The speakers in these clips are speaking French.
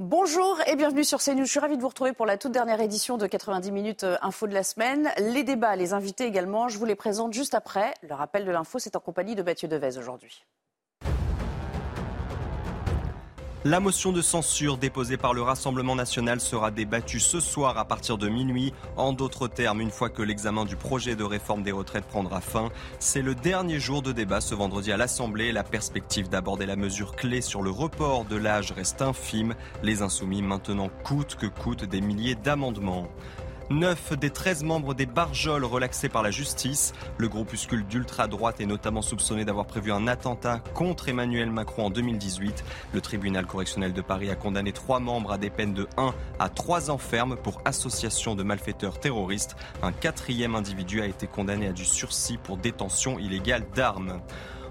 Bonjour et bienvenue sur CNews. Je suis ravie de vous retrouver pour la toute dernière édition de 90 minutes euh, info de la semaine. Les débats, les invités également, je vous les présente juste après. Le rappel de l'info, c'est en compagnie de Mathieu Devez aujourd'hui. La motion de censure déposée par le Rassemblement national sera débattue ce soir à partir de minuit. En d'autres termes, une fois que l'examen du projet de réforme des retraites prendra fin, c'est le dernier jour de débat ce vendredi à l'Assemblée. La perspective d'aborder la mesure clé sur le report de l'âge reste infime. Les insoumis maintenant coûtent que coûtent des milliers d'amendements. Neuf des 13 membres des Barjols relaxés par la justice. Le groupuscule d'ultra-droite est notamment soupçonné d'avoir prévu un attentat contre Emmanuel Macron en 2018. Le tribunal correctionnel de Paris a condamné trois membres à des peines de 1 à 3 ans ferme pour association de malfaiteurs terroristes. Un quatrième individu a été condamné à du sursis pour détention illégale d'armes.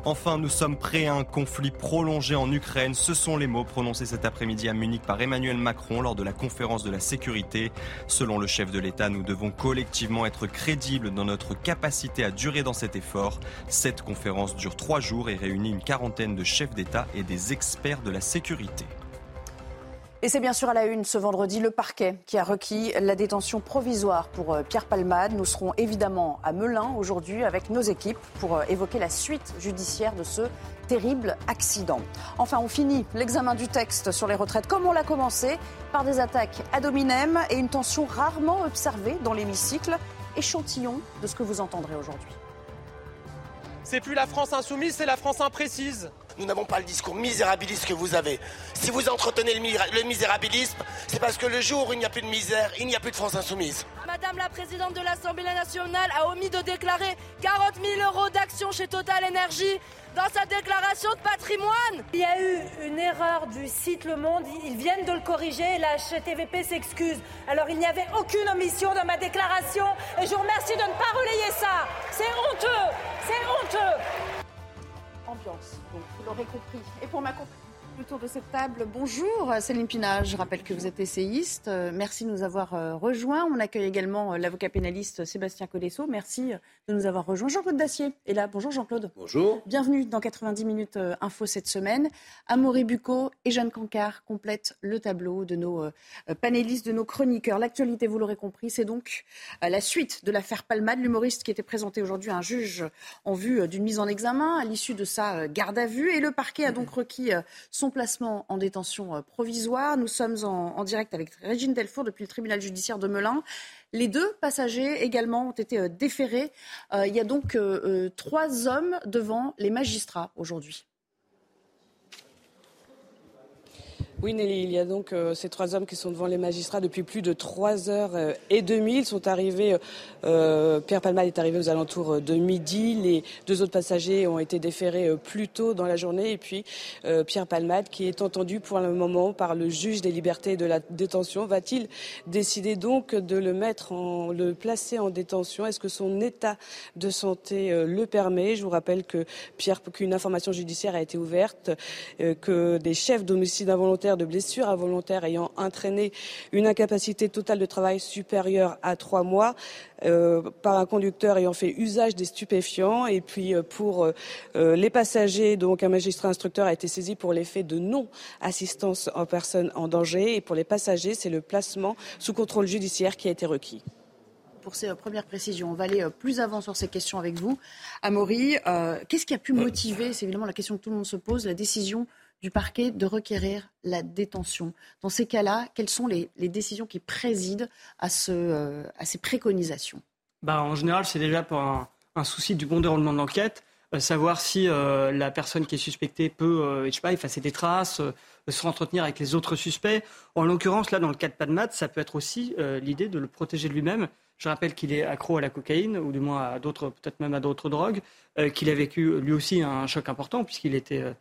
Enfin, nous sommes prêts à un conflit prolongé en Ukraine. Ce sont les mots prononcés cet après-midi à Munich par Emmanuel Macron lors de la conférence de la sécurité. Selon le chef de l'État, nous devons collectivement être crédibles dans notre capacité à durer dans cet effort. Cette conférence dure trois jours et réunit une quarantaine de chefs d'État et des experts de la sécurité. Et c'est bien sûr à la une ce vendredi le parquet qui a requis la détention provisoire pour euh, Pierre Palmade. Nous serons évidemment à Melun aujourd'hui avec nos équipes pour euh, évoquer la suite judiciaire de ce terrible accident. Enfin, on finit l'examen du texte sur les retraites comme on l'a commencé par des attaques ad hominem et une tension rarement observée dans l'hémicycle. Échantillon de ce que vous entendrez aujourd'hui. C'est plus la France insoumise, c'est la France imprécise. Nous n'avons pas le discours misérabiliste que vous avez. Si vous entretenez le, misérabilisme, c'est parce que le jour où il n'y a plus de misère, il n'y a plus de France insoumise. Madame la présidente de l'Assemblée nationale a omis de déclarer 40 000 euros d'action chez Total Energy dans sa déclaration de patrimoine. Il y a eu une erreur du site Le Monde, ils viennent de le corriger, la HTVP s'excuse. Alors il n'y avait aucune omission dans ma déclaration et je vous remercie de ne pas relayer ça. C'est honteux, c'est honteux. Ambiance, donc vous l'aurez compris. Et pour ma autour de cette table. Bonjour Céline Pina, je rappelle que vous êtes essayiste. Euh, merci de nous avoir euh, rejoints. On accueille également euh, l'avocat pénaliste Sébastien Codesso. Merci de nous avoir rejoints. Jean-Claude Dacier est là. Bonjour Jean-Claude. Bonjour. Bienvenue dans 90 minutes info cette semaine. Amaury Bucco et Jeanne Cancard complètent le tableau de nos panélistes, de nos chroniqueurs. L'actualité, vous l'aurez compris, c'est donc la suite de l'affaire Palmade, l'humoriste qui était présenté aujourd'hui à un juge en vue d'une mise en examen à l'issue de sa garde à vue. Et le parquet a donc requis son son placement en détention euh, provisoire. Nous sommes en, direct avec Régine Delfour depuis le tribunal judiciaire de Melun. Les deux passagers également ont été euh, déférés. Euh, il y a donc trois hommes devant les magistrats aujourd'hui. Oui, Nelly, il y a donc euh, ces trois hommes qui sont devant les magistrats depuis plus de trois heures euh, et demie. Ils sont arrivés, euh, Pierre Palma est arrivé aux alentours de midi. Les deux autres passagers ont été déférés plus tôt dans la journée. Et puis Pierre Palmade, qui est entendu pour le moment par le juge des libertés et de la détention, va-t-il décider donc de le mettre en, le placer en détention? Est-ce que son état de santé le permet? Je vous rappelle que Pierre, qu'une information judiciaire a été ouverte, que des chefs d'homicide involontaire de blessures involontaires ayant entraîné une incapacité totale de travail supérieure à trois mois euh, par un conducteur ayant fait usage des stupéfiants. Et puis euh, pour euh, les passagers, donc un magistrat instructeur a été saisi pour l'effet de non-assistance en personne en danger. Et pour les passagers, c'est le placement sous contrôle judiciaire qui a été requis pour ces premières précisions. On va aller plus avant sur ces questions avec vous. Amaury, qu'est-ce qui a pu motiver, c'est évidemment la question que tout le monde se pose, la décision du parquet de requérir la détention. Dans ces cas-là, quelles sont les, décisions qui président à, euh, ces préconisations? Bah, En général, c'est déjà pour un, souci du bon déroulement de l'enquête, euh, savoir si euh, la personne qui est suspectée peut, je sais pas, effacer des traces, se entretenir avec les autres suspects. En l'occurrence, là, dans le cas de Padmat, ça peut être aussi l'idée de le protéger de lui-même. Je rappelle qu'il est accro à la cocaïne, ou du moins à d'autres, peut-être même à d'autres drogues, qu'il a vécu lui aussi un choc important, puisqu'il était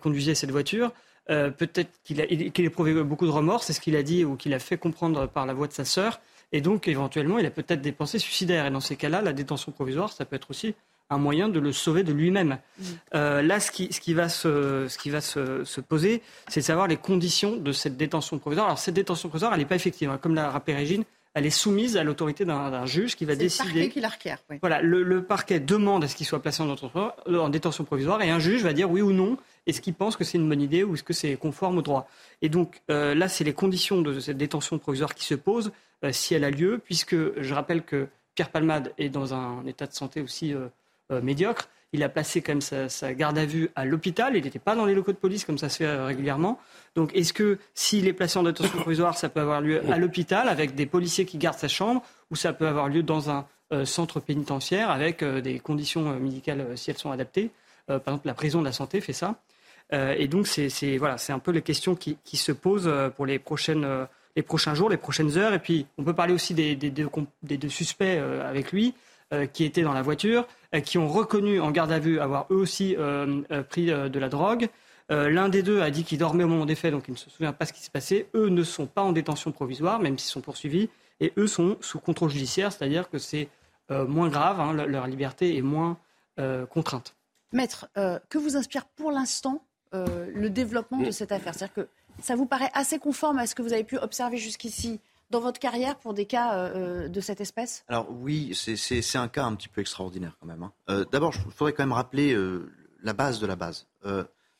conduisait cette voiture. peut-être qu'il a, qu'il éprouvé beaucoup de remords, c'est ce qu'il a dit ou qu'il a fait comprendre par la voix de sa sœur. Et donc, éventuellement, il a peut-être des pensées suicidaires. Et dans ces cas-là, la détention provisoire, ça peut être aussi un moyen de le sauver de lui-même. Mmh. Euh, là, ce qui, ce qui, va, se, ce qui va se, se poser, c'est de savoir les conditions de cette détention provisoire. Alors, cette détention provisoire, elle n'est pas effective. Hein. Comme l'a rappelé Régine, elle est soumise à l'autorité d'un juge qui va décider. Le parquet qui la requiert. Oui. Voilà, le, le, parquet demande à ce qu'il soit placé en, en, détention provisoire et un juge va dire oui ou non est-ce qu'il pense que c'est une bonne idée ou est-ce que c'est conforme au droit? Et donc euh, là, c'est les conditions de cette détention provisoire qui se posent euh, si elle a lieu, puisque je rappelle que Pierre Palmade est dans un état de santé aussi euh, médiocre. Il a placé quand même sa, garde à vue à l'hôpital. Il n'était pas dans les locaux de police comme ça se fait régulièrement. Donc, est-ce que s'il est placé en détention provisoire, ça peut avoir lieu à l'hôpital avec des policiers qui gardent sa chambre, ou ça peut avoir lieu dans un centre pénitentiaire avec des conditions médicales si elles sont adaptées? Par exemple, la prison de la santé fait ça. Et donc, c'est voilà, un peu les questions qui, se posent pour les prochaines les prochains jours, les prochaines heures. Et puis, on peut parler aussi des, deux suspects avec lui. Euh, qui étaient dans la voiture, euh, qui ont reconnu en garde à vue avoir eux aussi euh, pris de la drogue. L'un des deux a dit qu'il dormait au moment des faits, donc il ne se souvient pas ce qui s'est passé. Eux ne sont pas en détention provisoire, même s'ils sont poursuivis, et eux sont sous contrôle judiciaire, c'est-à-dire que c'est moins grave, hein, leur liberté est moins contrainte. Maître, que vous inspire pour l'instant le développement de cette affaire C'est-à-dire que ça vous paraît assez conforme à ce que vous avez pu observer jusqu'ici dans votre carrière pour des cas euh, de cette espèce? Alors oui, c'est un cas un petit peu extraordinaire quand même. Hein. Euh, d'abord, il faudrait quand même rappeler euh, la base de la base.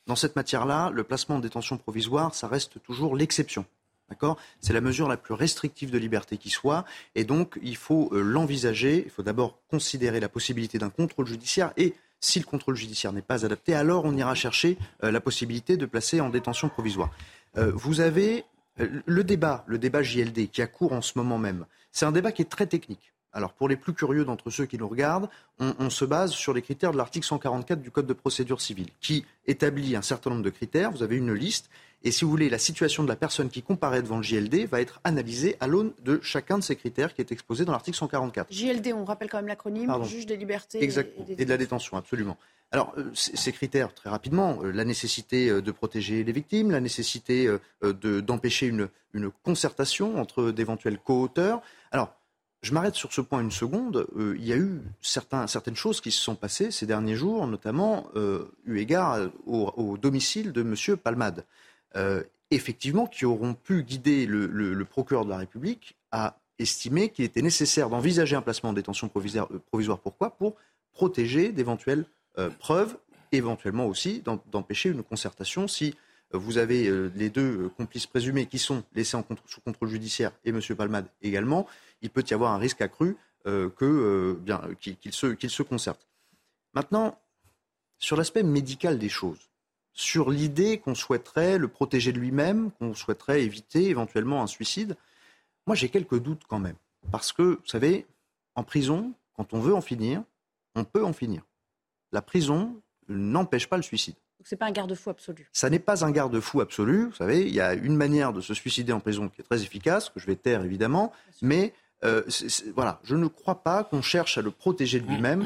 dans cette matière-là, le placement en détention provisoire, ça reste toujours l'exception. D'accord? C'est la mesure la plus restrictive de liberté qui soit. Et donc, il faut l'envisager. Il faut d'abord considérer la possibilité d'un contrôle judiciaire. Et si le contrôle judiciaire n'est pas adapté, alors on ira chercher la possibilité de placer en détention provisoire. vous avez euh, le débat, le débat JLD qui a cours en ce moment même, c'est un débat qui est très technique. Alors pour les plus curieux d'entre ceux qui nous regardent, on, se base sur les critères de l'article 144 du Code de procédure civile, qui établit un certain nombre de critères. Vous avez une liste, et si vous voulez, la situation de la personne qui comparaît devant le JLD va être analysée à l'aune de chacun de ces critères qui est exposé dans l'article 144. JLD, on rappelle quand même l'acronyme, juge des libertés et, et de la détention, absolument. Alors, euh, ces critères, très rapidement, euh, la nécessité euh, de protéger les victimes, la nécessité d'empêcher une, concertation entre d'éventuels co-auteurs. Je m'arrête sur ce point une seconde. il y a eu certaines choses qui se sont passées ces derniers jours, notamment eu égard au, domicile de M. Palmade. effectivement, qui auront pu guider le, procureur de la République à estimer qu'il était nécessaire d'envisager un placement en détention provisoire. Pourquoi? Pour protéger d'éventuels euh, preuve, éventuellement aussi d'empêcher une concertation si euh, vous avez euh, les deux complices présumés qui sont laissés sous contrôle judiciaire et M. Palmade également, il peut y avoir un risque accru qu'ils se, se concertent. Maintenant, sur l'aspect médical des choses, sur l'idée qu'on souhaiterait le protéger de lui-même, qu'on souhaiterait éviter éventuellement un suicide, moi j'ai quelques doutes quand même. Parce que, vous savez, en prison, quand on veut en finir, on peut en finir la prison n'empêche pas le suicide. Ce n'est pas un garde-fou absolu. Ça n'est pas un garde-fou absolu. Vous savez, il y a une manière de se suicider en prison qui est très efficace, que je vais taire évidemment, mais euh, voilà, je ne crois pas qu'on cherche à le protéger de lui-même.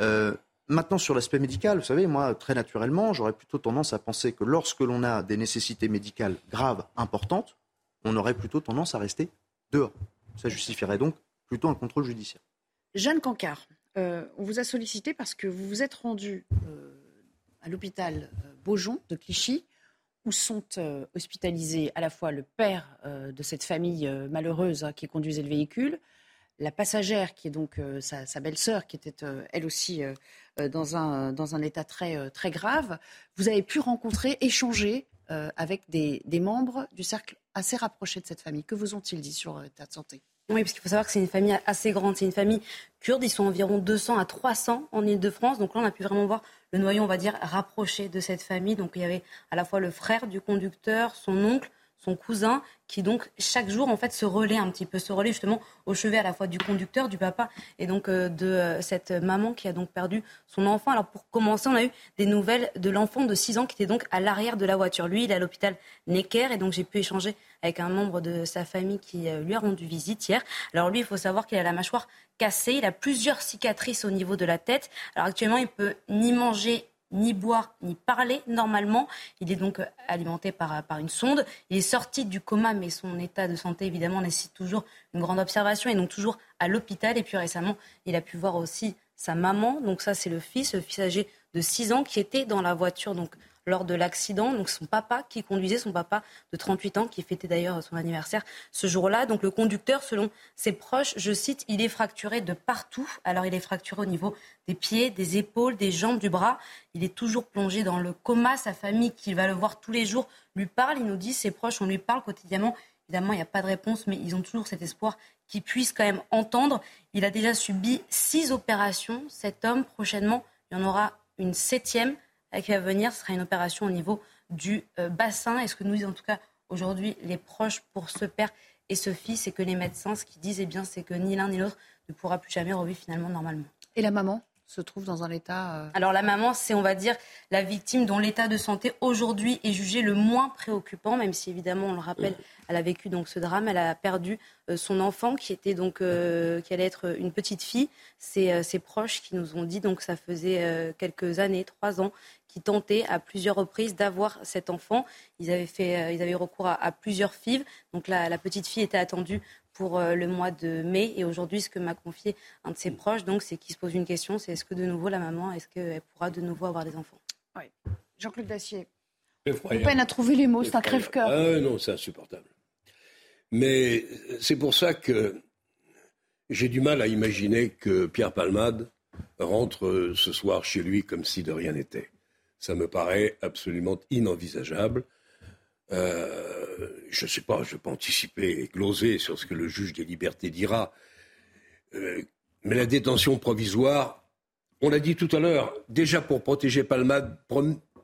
Euh, maintenant, sur l'aspect médical, vous savez, moi, très naturellement, j'aurais plutôt tendance à penser que lorsque l'on a des nécessités médicales graves, importantes, on aurait plutôt tendance à rester dehors. Ça justifierait donc plutôt un contrôle judiciaire. Jeanne Cancard, euh, on vous a sollicité parce que vous vous êtes rendu euh, à l'hôpital euh, Beaujon de Clichy, où sont hospitalisés à la fois le père de cette famille malheureuse hein, qui conduisait le véhicule, la passagère qui est donc sa, belle-sœur, qui était elle aussi dans, un, état très, très grave. Vous avez pu rencontrer, échanger avec des, des membres du cercle assez rapproché de cette famille. Que vous ont-ils dit sur l'état de santé? Oui, parce qu'il faut savoir que c'est une famille assez grande. C'est une famille kurde. Ils sont environ 200 à 300 en Ile-de-France. Donc là, on a pu vraiment voir le noyau, on va dire, rapproché de cette famille. Donc il y avait à la fois le frère du conducteur, son oncle, son cousin, qui donc chaque jour en fait se relaie un petit peu, se relaie justement au chevet à la fois du conducteur, du papa et donc euh, de euh, cette maman qui a donc perdu son enfant. Alors pour commencer, on a eu des nouvelles de l'enfant de 6 ans qui était donc à l'arrière de la voiture. Lui, il est à l'hôpital Necker et donc j'ai pu échanger avec un membre de sa famille qui euh, lui a rendu visite hier. Alors lui, il faut savoir qu'il a la mâchoire il a plusieurs cicatrices au niveau de la tête. Alors actuellement, il peut ni manger ni boire ni parler normalement. Il est donc alimenté par, par une sonde. Il est sorti du coma, mais son état de santé, évidemment, nécessite toujours une grande observation et donc toujours à l'hôpital. Et puis récemment, il a pu voir aussi sa maman. Donc ça, c'est le fils, le fils âgé de 6 ans qui était dans la voiture. Donc lors de l'accident. Donc son papa qui conduisait, son papa de 38 ans, qui fêtait d'ailleurs son anniversaire ce jour-là. Donc le conducteur, selon ses proches, je cite, il est fracturé de partout. Alors il est fracturé au niveau des pieds, des épaules, des jambes, du bras. Il est toujours plongé dans le coma. Sa famille, qui va le voir tous les jours, lui parle. Il nous dit, ses proches, on lui parle quotidiennement. Évidemment, il n'y a pas de réponse, mais ils ont toujours cet espoir qu'il puisse quand même entendre. Il a déjà subi six opérations. Cet homme, prochainement, il y en aura une septième qui va venir. Sera une opération au niveau du euh, bassin. Et ce que nous disent en tout cas aujourd'hui les proches pour ce père et ce fils, c'est que les médecins, ce qu'ils disent, eh bien, c'est que ni l'un ni l'autre ne pourra plus jamais revivre finalement normalement. Et la maman? Se trouve dans un état. Euh, Alors la maman, c'est on va dire la victime dont l'état de santé aujourd'hui est jugé le moins préoccupant, même si évidemment on le rappelle, elle a vécu donc ce drame, elle a perdu euh, son enfant qui était donc qui allait être une petite fille. C'est ses proches qui nous ont dit donc ça faisait quelques années, trois ans, qui tentaient à plusieurs reprises d'avoir cet enfant. Ils avaient, fait, euh, ils avaient eu recours à, plusieurs FIV. Donc la, la, petite fille était attendue pour euh, le mois de mai. Et aujourd'hui, ce que m'a confié un de ses proches, donc, c'est qu'il se pose une question, c'est est-ce que de nouveau la maman, est-ce qu'elle pourra de nouveau avoir des enfants? Oui. Jean-Claude Dacier. On peine à trouver les mots, c'est un crève-cœur. Ah, non, c'est insupportable. Mais c'est pour ça que j'ai du mal à imaginer que Pierre Palmade rentre ce soir chez lui comme si de rien n'était. Ça me paraît absolument inenvisageable. Euh, je ne sais pas, je ne pas anticiper et gloser sur ce que le juge des libertés dira. Euh, mais la détention provisoire, on l'a dit tout à l'heure, déjà pour protéger Palmade,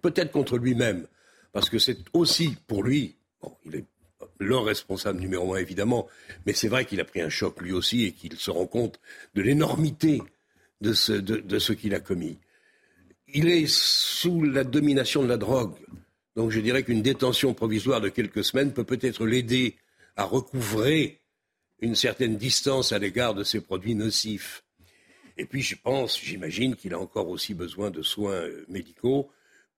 peut-être contre lui-même, parce que c'est aussi pour lui, bon, il est le responsable numéro un évidemment, mais c'est vrai qu'il a pris un choc lui aussi et qu'il se rend compte de l'énormité de ce qu'il a commis il est sous la domination de la drogue. Donc je dirais qu'une détention provisoire de quelques semaines peut peut-être l'aider à recouvrer une certaine distance à l'égard de ces produits nocifs. Et puis je pense, j'imagine qu'il a encore aussi besoin de soins euh, médicaux.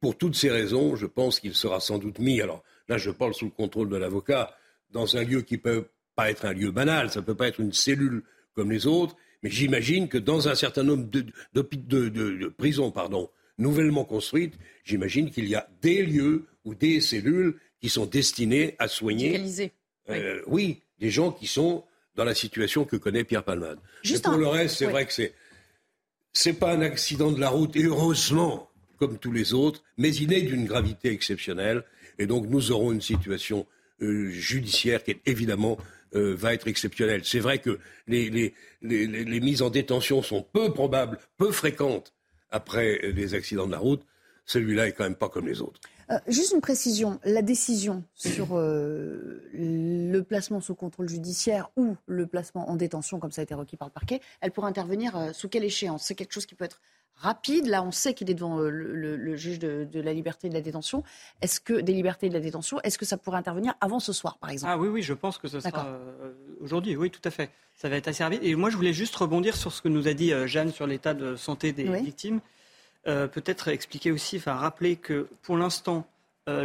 Pour toutes ces raisons, je pense qu'il sera sans doute mis, alors là je parle sous le contrôle de l'avocat, dans un lieu qui ne peut pas être un lieu banal, ça ne peut pas être une cellule comme les autres, mais j'imagine que dans un certain nombre de, de prisons, pardon, nouvellement construite, j'imagine qu'il y a des lieux ou des cellules qui sont destinées à soigner. Euh, oui. des gens qui sont dans la situation que connaît Pierre Palmade. Juste pour le reste, c'est vrai que c'est c'est pas un accident de la route, et heureusement, comme tous les autres, mais il est d'une gravité exceptionnelle, et donc nous aurons une situation euh, judiciaire qui évidemment euh, va être exceptionnelle. C'est vrai que les, les, les mises en détention sont peu probables, peu fréquentes après les accidents de la route, celui-là est quand même pas comme les autres. Euh, juste une précision, la décision sur euh, le placement sous contrôle judiciaire ou le placement en détention, comme ça a été requis par le parquet, elle pourrait intervenir euh, sous quelle échéance? C'est quelque chose qui peut être rapide. Là, on sait qu'il est devant le, juge de, la liberté et de la détention. Est-ce que des libertés et de la détention, est-ce que ça pourrait intervenir avant ce soir, par exemple? Ah oui, oui, je pense que ce sera aujourd'hui. Oui, tout à fait. Ça va être assez rapide. Et moi, je voulais juste rebondir sur ce que nous a dit Jeanne sur l'état de santé des victimes. Euh, peut-être expliquer aussi, rappeler que pour l'instant, euh,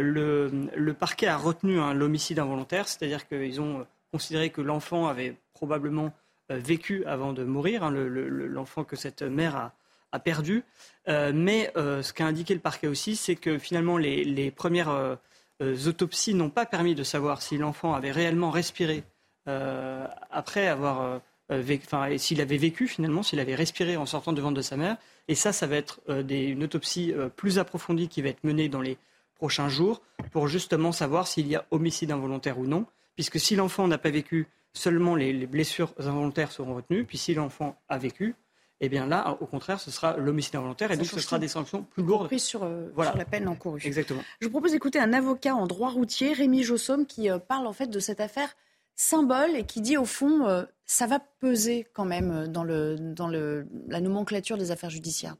le, parquet a retenu hein, l'homicide involontaire, c'est-à-dire qu'ils ont euh, considéré que l'enfant avait probablement vécu avant de mourir, hein, l'enfant que cette mère a, perdu. mais ce qu'a indiqué le parquet aussi, c'est que finalement les, premières autopsies n'ont pas permis de savoir si l'enfant avait réellement respiré après avoir enfin, s'il avait vécu finalement, s'il avait respiré en sortant devant de sa mère. Et ça, ça va être euh, une autopsie euh, plus approfondie qui va être menée dans les prochains jours pour justement savoir s'il y a homicide involontaire ou non. Puisque si l'enfant n'a pas vécu, seulement les, blessures involontaires seront retenues. Puis si l'enfant a vécu, eh bien là, au contraire, ce sera l'homicide involontaire et donc ce sera des sanctions plus lourdes. Prise sur, euh, sur, la peine encourue. Exactement. Je vous propose d'écouter un avocat en droit routier, Rémi Jossom, qui parle en fait de cette affaire symbole et qui dit au fond, euh, ça va peser quand même euh, dans, le, dans le, la nomenclature des affaires judiciaires.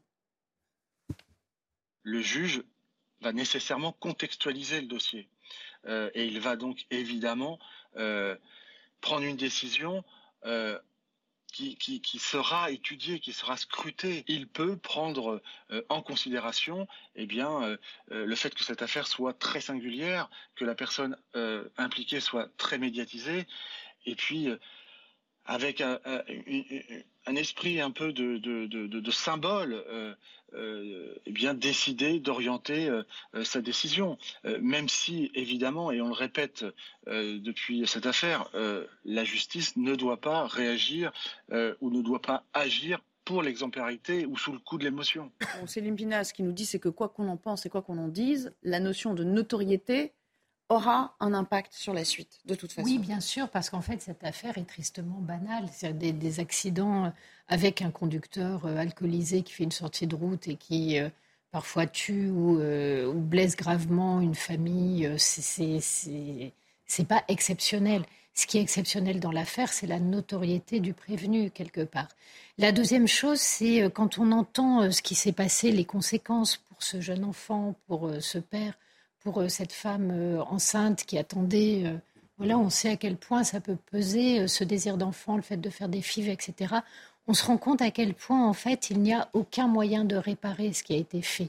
Le juge va nécessairement contextualiser le dossier. Euh, et il va donc évidemment prendre une décision qui, sera étudié, qui sera scruté. Il peut prendre euh, en considération eh bien, euh, le fait que cette affaire soit très singulière, que la personne impliquée soit très médiatisée, et puis avec un, esprit un peu de, symbole, euh, euh, eh bien décider d'orienter euh, sa décision. même si, évidemment, et on le répète depuis cette affaire, la justice ne doit pas réagir ou ne doit pas agir pour l'exemplarité ou sous le coup de l'émotion. Céline Pina, ce qui nous dit, c'est que quoi qu'on en pense et quoi qu'on en dise, la notion de notoriété aura un impact sur la suite, de toute façon. Oui, bien sûr, parce qu'en fait, cette affaire est tristement banale. C'est des, des, accidents avec un conducteur euh, alcoolisé qui fait une sortie de route et qui euh, parfois tue euh, ou, blesse gravement une famille. C'est pas exceptionnel. Ce qui est exceptionnel dans l'affaire, c'est la notoriété du prévenu, quelque part. La deuxième chose, c'est quand on entend ce qui s'est passé, les conséquences pour ce jeune enfant, pour ce père, pour euh, cette femme euh, enceinte qui attendait. Euh, voilà, on sait à quel point ça peut peser ce désir d'enfant, le fait de faire des fives, etc. On se rend compte à quel point, en fait, il n'y a aucun moyen de réparer ce qui a été fait.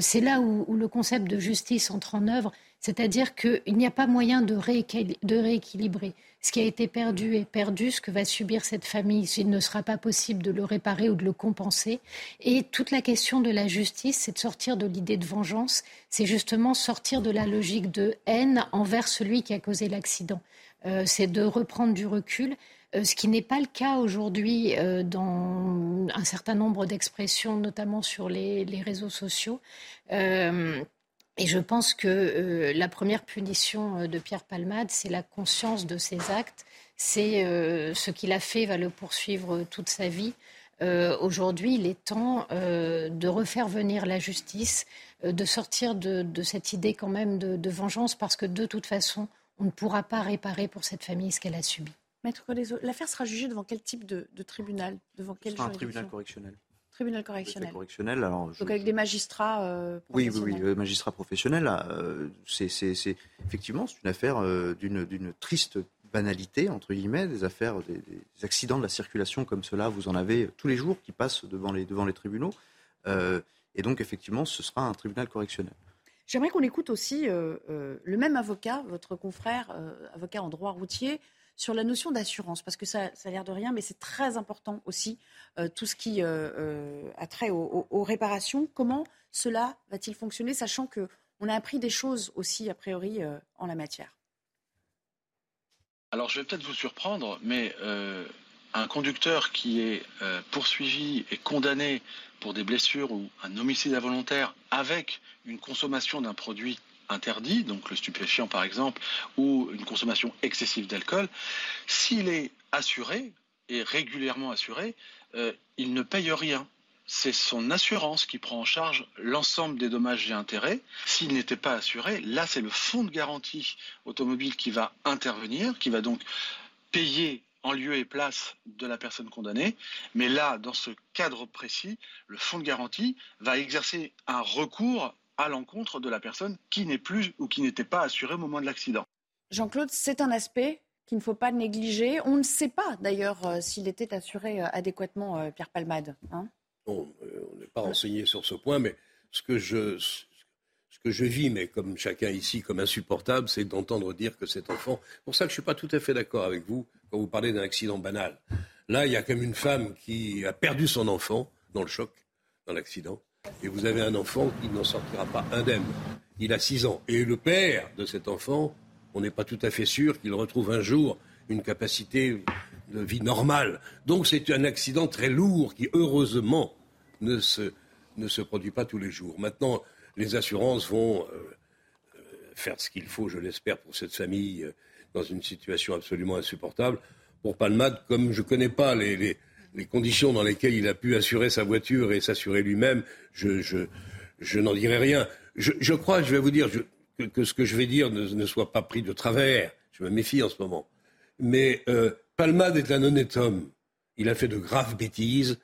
C'est là où, le concept de justice entre en œuvre, c'est-à-dire qu'il n'y a pas moyen de, rééquilibrer. Ce qui a été perdu est perdu, ce que va subir cette famille, s'il ne sera pas possible de le réparer ou de le compenser. Et toute la question de la justice, c'est de sortir de l'idée de vengeance, c'est justement sortir de la logique de haine envers celui qui a causé l'accident. Euh, c'est de reprendre du recul, euh, ce qui n'est pas le cas aujourd'hui euh, dans un certain nombre d'expressions, notamment sur les, réseaux sociaux. Et je pense que euh, la première punition euh, de Pierre Palmade, c'est la conscience de ses actes. C'est euh, ce qu'il a fait va le poursuivre toute sa vie. Aujourd'hui, il est temps de refaire venir la justice, de sortir de, cette idée quand même de, vengeance, parce que de toute façon, on ne pourra pas réparer pour cette famille ce qu'elle a subi. Maître l'affaire sera jugée devant quel type de, tribunal? Devant quel un tribunal correctionnel. Tribunal correctionnel. correctionnel alors, Donc avec des magistrats euh, Oui, oui, oui, magistrats professionnels. Euh, c'est, effectivement, c'est une affaire euh, d'une, triste banalité, entre guillemets, des affaires, des, accidents de la circulation comme cela, vous en avez tous les jours qui passent devant les, devant les tribunaux. et donc, effectivement, ce sera un tribunal correctionnel. J'aimerais qu'on écoute aussi le même avocat, votre confrère, avocat en droit routier, sur la notion d'assurance, parce que ça, ça a l'air de rien, mais c'est très important aussi, euh, tout ce qui euh, euh, a trait aux, réparations. Comment cela va-t-il fonctionner, sachant qu'on a appris des choses aussi, a priori, en la matière? Alors, je vais peut-être vous surprendre, mais un conducteur qui est poursuivi et condamné pour des blessures ou un homicide involontaire avec une consommation d'un produit interdit, donc le stupéfiant par exemple, ou une consommation excessive d'alcool, s'il est assuré, et régulièrement assuré, euh, il ne paye rien. C'est son assurance qui prend en charge l'ensemble des dommages et intérêts. S'il n'était pas assuré, là c'est le fonds de garantie automobile qui va intervenir, qui va donc payer en lieu et place de la personne condamnée. Mais là, dans ce cadre précis, le fonds de garantie va exercer un recours à l'encontre de la personne qui n'est plus ou qui n'était pas assurée au moment de l'accident. Jean-Claude, c'est un aspect qu'il ne faut pas négliger. On ne sait pas d'ailleurs euh, s'il était assuré euh, adéquatement, euh, Pierre Palmade. Hein on n'est pas renseigné sur ce point, mais ce que je, ce que je vis, mais comme chacun ici, comme insupportable, c'est d'entendre dire que cet enfant. C'est pour ça que je ne suis pas tout à fait d'accord avec vous quand vous parlez d'un accident banal. Là, il y a comme une femme qui a perdu son enfant dans le choc, dans l'accident et vous avez un enfant qui n'en sortira pas indemne. Il a 6 ans. Et le père de cet enfant, on n'est pas tout à fait sûr qu'il retrouve un jour une capacité de vie normale. Donc c'est un accident très lourd qui, heureusement, ne se, ne se produit pas tous les jours. Maintenant, les assurances vont euh, euh, faire ce qu'il faut, je l'espère, pour cette famille euh, dans une situation absolument insupportable. Pour Palmade, comme je ne connais pas les, les conditions dans lesquelles il a pu assurer sa voiture et s'assurer lui-même, je, n'en dirai rien. Je, crois, je vais vous dire que, ce que je vais dire ne, soit pas pris de travers. Je me méfie en ce moment. Mais euh, Palmade est un honnête homme. Il a fait de graves bêtises,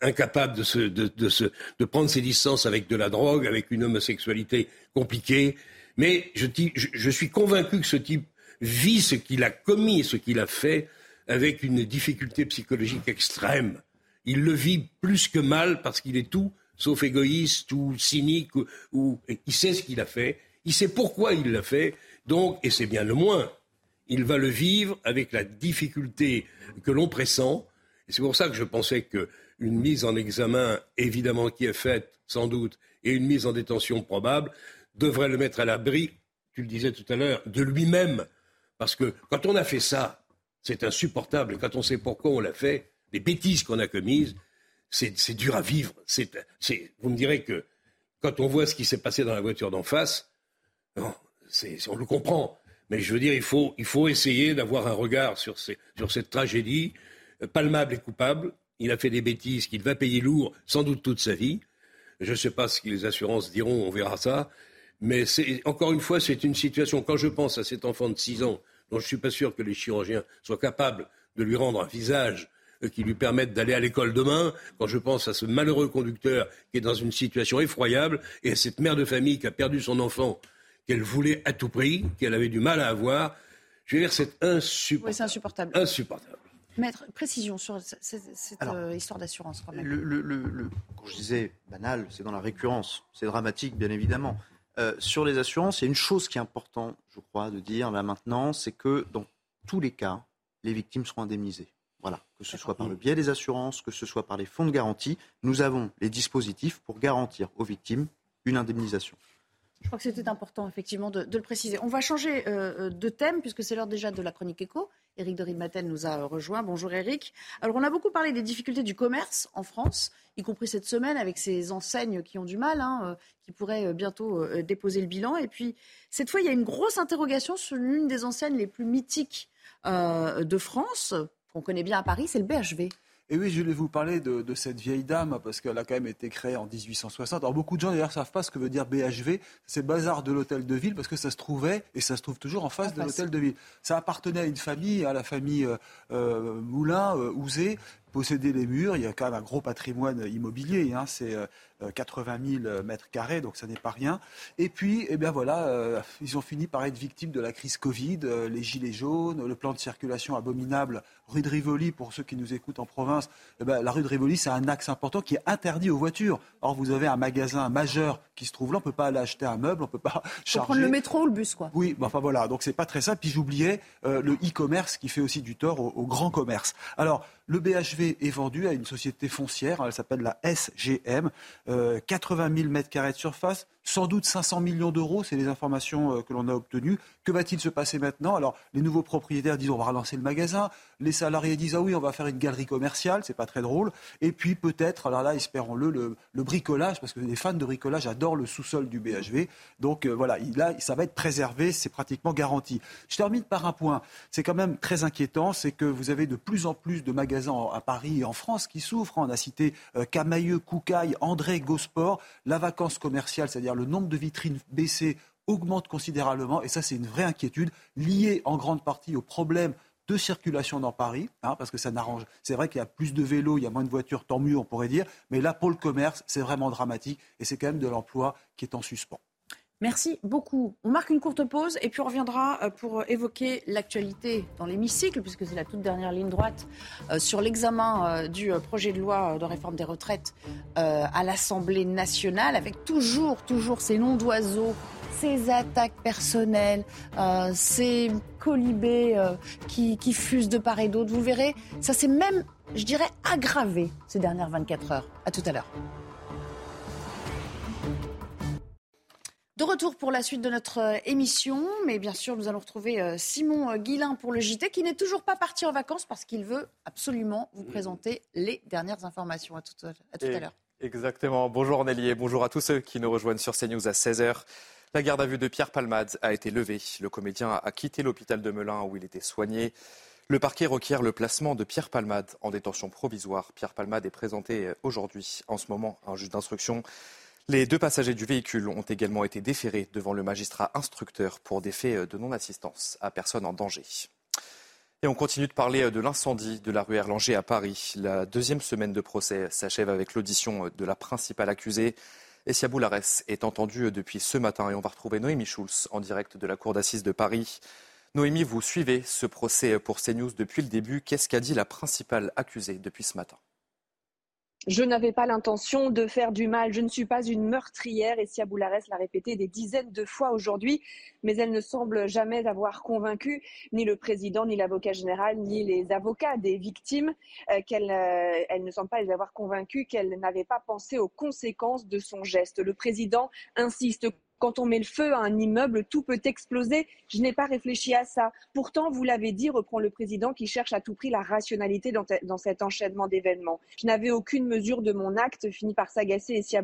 incapable de, prendre ses distances avec de la drogue, avec une homosexualité compliquée. Mais je, suis convaincu que ce type vit ce qu'il a commis, ce qu'il a fait avec une difficulté psychologique extrême. Il le vit plus que mal parce qu'il est tout sauf égoïste ou cynique ou, il sait ce qu'il a fait, il sait pourquoi il l'a fait. Donc, et c'est bien le moins, il va le vivre avec la difficulté que l'on pressent. C'est pour ça que je pensais qu'une mise en examen, évidemment, qui est faite, sans doute, et une mise en détention probable, devrait le mettre à l'abri, tu le disais tout à l'heure, de lui-même. Parce que quand on a fait ça, c'est insupportable. Quand on sait pourquoi on l'a fait, les bêtises qu'on a commises, c'est dur à vivre. vous me direz que quand on voit ce qui s'est passé dans la voiture d'en face, on le comprend. Mais je veux dire, il faut, essayer d'avoir un regard sur, sur cette tragédie. Palmable et coupable. Il a fait des bêtises qu'il va payer lourd, sans doute toute sa vie. Je ne sais pas ce que les assurances diront, on verra ça. Mais encore une fois, c'est une situation. Quand je pense à cet enfant de 6 ans, dont je ne suis pas sûr que les chirurgiens soient capables de lui rendre un visage euh, qui lui permette d'aller à l'école demain, quand je pense à ce malheureux conducteur qui est dans une situation effroyable, et à cette mère de famille qui a perdu son enfant qu'elle voulait à tout prix, qu'elle avait du mal à avoir, je veux dire, c'est insupportable. Oui, c'est insupportable. Insupportable. Maître, précision sur cette, euh, histoire d'assurance quand même. Le, quand je disais banal, c'est dans la récurrence. C'est dramatique, bien évidemment. Euh, sur les assurances, il y a une chose qui est importante, je crois, de dire là maintenant, c'est que dans tous les cas, les victimes seront indemnisées. Voilà, que ce soit par le biais des assurances, que ce soit par les fonds de garantie, nous avons les dispositifs pour garantir aux victimes une indemnisation. Je crois que c'était important, effectivement, de, le préciser. On va changer euh, de thème, puisque c'est l'heure déjà de la chronique éco. Éric de Ridmaten nous a rejoint. Bonjour Éric. Alors, on a beaucoup parlé des difficultés du commerce en France, y compris cette semaine avec ces enseignes qui ont du mal, hein, euh, qui pourraient euh, bientôt déposer le bilan. Et puis, cette fois, il y a une grosse interrogation sur l'une des enseignes les plus mythiques de France, qu'on connaît bien à Paris, c'est le BHV. Et oui, je voulais vous parler de, cette vieille dame, parce qu'elle a quand même été créée en 1860. Alors beaucoup de gens d'ailleurs ne savent pas ce que veut dire BHV. C'est Bazar de l'Hôtel de Ville, parce que ça se trouvait, et ça se trouve toujours en face de l'Hôtel de Ville. Ça appartenait à une famille, à la famille euh, euh, Moulin, euh, Ouzé, possédait les murs. Il y a quand même un gros patrimoine immobilier. Hein. C'est 80 euh, 000 mètres carrés, donc ça n'est pas rien. Et puis, eh bien voilà, euh, ils ont fini par être victimes de la crise Covid, euh, les gilets jaunes, le plan de circulation abominable, rue de Rivoli, pour ceux qui nous écoutent en province. Eh ben, la rue de Rivoli, c'est un axe important qui est interdit aux voitures. Or, vous avez un magasin majeur qui se trouve là, on ne peut pas aller acheter un meuble, on ne peut pas charger. Prendre le métro ou le bus, quoi. Oui, enfin voilà, donc c'est pas très simple. Puis j'oubliais le e-commerce qui fait aussi du tort au, au grand commerce. Alors, le BHV est vendu à une société foncière, elle s'appelle la SGM, 80 000 mètres carrés de surface, sans doute 500 millions d'euros, c'est les informations euh, que l'on a obtenues. Que va-t-il se passer maintenant? Alors, les nouveaux propriétaires disent on va relancer le magasin. Les salariés disent ah oui, on va faire une galerie commerciale, c'est pas très drôle. Et puis peut-être, alors là, espérons-le, le, bricolage, parce que les fans de bricolage adorent le sous-sol du BHV. Donc euh, voilà, là, ça va être préservé, c'est pratiquement garanti. Je termine par un point. C'est quand même très inquiétant, c'est que vous avez de plus en plus de magasins à Paris et en France qui souffrent. On a cité euh, Camailleux, Koukaï, André, Gosport. La vacance commerciale, c'est-à-dire le nombre de vitrines baissées augmente considérablement. Et ça, c'est une vraie inquiétude liée en grande partie au problème de circulation dans Paris, hein, parce que ça n'arrange. C'est vrai qu'il y a plus de vélos, il y a moins de voitures, tant mieux, on pourrait dire. Mais là, pour le commerce, c'est vraiment dramatique et c'est quand même de l'emploi qui est en suspens. Merci beaucoup. On marque une courte pause et puis on reviendra euh, pour euh, évoquer l'actualité dans l'hémicycle, puisque c'est la toute dernière ligne droite, euh, sur l'examen du projet de loi de réforme des retraites à l'Assemblée nationale, avec toujours, toujours ces noms d'oiseaux, ces attaques personnelles, ces colibés qui, qui fusent de part et d'autre. Vous verrez, ça s'est même, je dirais, aggravé ces dernières 24 heures. À tout à l'heure. De retour pour la suite de notre euh, émission, mais bien sûr, nous allons retrouver euh, Simon euh, Guillain pour le JT, qui n'est toujours pas parti en vacances parce qu'il veut absolument vous présenter les dernières informations. À tout à, l'heure. Exactement. Bonjour Nelly et bonjour à tous ceux qui nous rejoignent sur CNews à 16h. La garde à vue de Pierre Palmade a été levée. Le comédien a quitté l'hôpital de Melun où il était soigné. Le parquet requiert le placement de Pierre Palmade en détention provisoire. Pierre Palmade est présenté aujourd'hui, en ce moment, un juge d'instruction. Les deux passagers du véhicule ont également été déférés devant le magistrat instructeur pour des faits de non-assistance à personne en danger. Et on continue de parler de l'incendie de la rue Erlanger à Paris. La deuxième semaine de procès s'achève avec l'audition de la principale accusée. Essia Boulares est entendue depuis ce matin et on va retrouver Noémie Schulz en direct de la cour d'assises de Paris. Noémie, vous suivez ce procès pour CNews depuis le début. Qu'est-ce qu'a dit la principale accusée depuis ce matin? Je n'avais pas l'intention de faire du mal. Je ne suis pas une meurtrière. Et Sia Boularès l'a répété des dizaines de fois aujourd'hui. Mais elle ne semble jamais avoir convaincu ni le président, ni l'avocat général, ni les avocats des victimes. Euh, qu'elle, euh, elle ne semble pas les avoir convaincus qu'elle n'avait pas pensé aux conséquences de son geste. Le président insiste quand on met le feu à un immeuble, tout peut exploser. Je n'ai pas réfléchi à ça. Pourtant, vous l'avez dit, reprend le président qui cherche à tout prix la rationalité dans, cet enchaînement d'événements. Je n'avais aucune mesure de mon acte, fini par s'agacer et s'y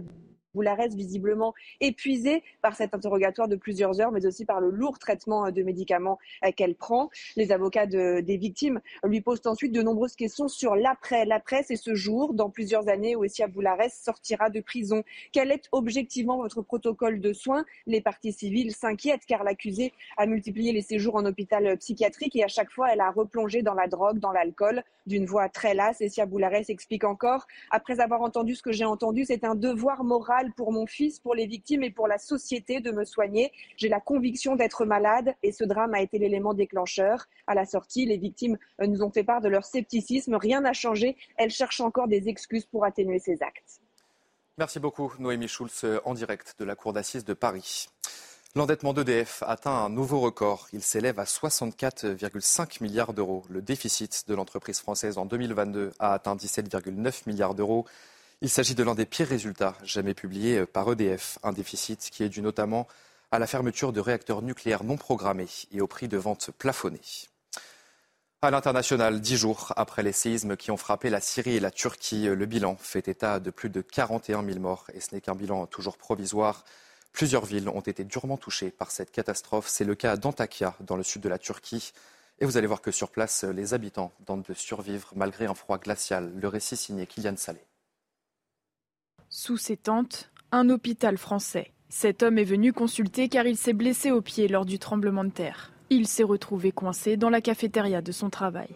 reste visiblement épuisée par cet interrogatoire de plusieurs heures, mais aussi par le lourd traitement euh, de médicaments euh, qu'elle prend. Les avocats des victimes lui posent ensuite de nombreuses questions sur l'après. L'après, c'est ce jour, dans plusieurs années, où Essia Boularès sortira de prison. Quel est objectivement votre protocole de soins? Les parties civiles s'inquiètent car l'accusée a multiplié les séjours en hôpital psychiatrique et à chaque fois, elle a replongé dans la drogue, dans l'alcool, d'une voix très lasse. Essia Boularès explique encore, après avoir entendu ce que j'ai entendu, c'est un devoir moral pour mon fils, pour les victimes et pour la société de me soigner. J'ai la conviction d'être malade et ce drame a été l'élément déclencheur. À la sortie, les victimes euh, nous ont fait part de leur scepticisme. Rien n'a changé. Elles cherchent encore des excuses pour atténuer ces actes. Merci beaucoup, Noémie Schulz, en direct de la Cour d'assises de Paris. L'endettement d'EDF atteint un nouveau record. Il s'élève à 64,5 milliards d'euros. Le déficit de l'entreprise française en 2022 a atteint 17,9 milliards d'euros. Il s'agit de l'un des pires résultats jamais publiés par EDF, un déficit qui est dû notamment à la fermeture de réacteurs nucléaires non programmés et au prix de vente plafonné. À l'international, dix jours après les séismes qui ont frappé la Syrie et la Turquie, le bilan fait état de plus de 41 000 morts et ce n'est qu'un bilan toujours provisoire. Plusieurs villes ont été durement touchées par cette catastrophe. C'est le cas d'Antakya, dans le sud de la Turquie. Et vous allez voir que sur place, les habitants tentent de survivre malgré un froid glacial. Le récit signé Kylian Salé. Sous ses tentes, un hôpital français. Cet homme est venu consulter car il s'est blessé au pied lors du tremblement de terre. Il s'est retrouvé coincé dans la cafétéria de son travail.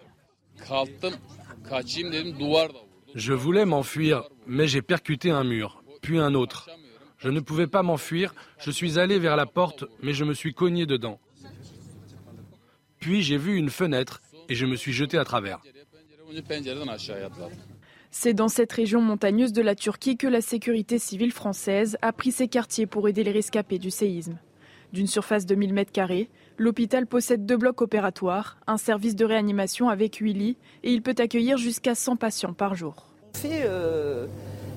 Je voulais m'enfuir, mais j'ai percuté un mur, puis un autre. Je ne pouvais pas m'enfuir, je suis allé vers la porte, mais je me suis cogné dedans. Puis j'ai vu une fenêtre et je me suis jeté à travers. C'est dans cette région montagneuse de la Turquie que la sécurité civile française a pris ses quartiers pour aider les rescapés du séisme. D'une surface de 1000 m2, l'hôpital possède deux blocs opératoires, un service de réanimation avec 8 lits et il peut accueillir jusqu'à 100 patients par jour. On fait euh,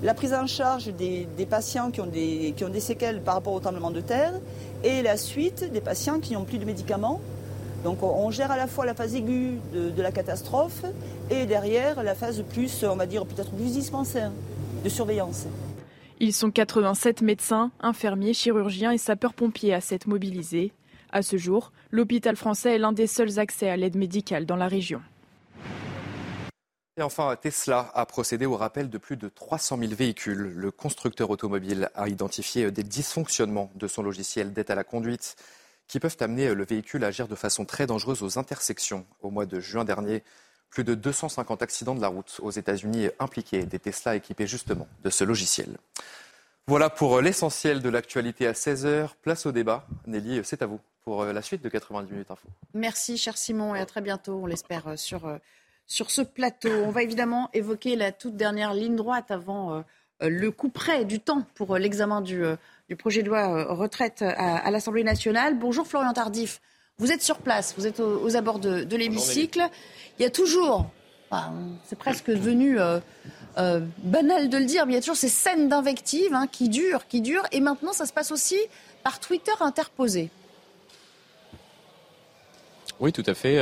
la prise en charge des, patients qui ont des séquelles par rapport au tremblement de terre et la suite des patients qui n'ont plus de médicaments donc on gère à la fois la phase aiguë de, la catastrophe et derrière la phase plus, on va dire peut-être plus dispensaire de surveillance. Ils sont 87 médecins, infirmiers, chirurgiens et sapeurs-pompiers à s'être mobilisés. À ce jour, l'hôpital français est l'un des seuls accès à l'aide médicale dans la région. Et enfin, Tesla a procédé au rappel de plus de 300 000 véhicules. Le constructeur automobile a identifié des dysfonctionnements de son logiciel d'aide à la conduite qui peuvent amener le véhicule à agir de façon très dangereuse aux intersections. Au mois de juin dernier, plus de 250 accidents de la route aux États-Unis impliquaient des Tesla équipés justement de ce logiciel. Voilà pour l'essentiel de l'actualité à 16h. Place au débat. Nelly, c'est à vous pour la suite de 90 minutes info. Merci, cher Simon, et à très bientôt, on l'espère, euh, sur, euh, sur ce plateau. On va évidemment évoquer la toute dernière ligne droite avant euh, le coup près du temps pour l'examen du du projet de loi euh, retraite à, l'Assemblée nationale. Bonjour Florian Tardif. Vous êtes sur place, vous êtes aux, abords de, l'hémicycle. Il y a toujours, c'est presque devenu euh, euh, banal de le dire, mais il y a toujours ces scènes d'invectives hein, qui durent, qui durent. Et maintenant, ça se passe aussi par Twitter interposé. Oui, tout à fait.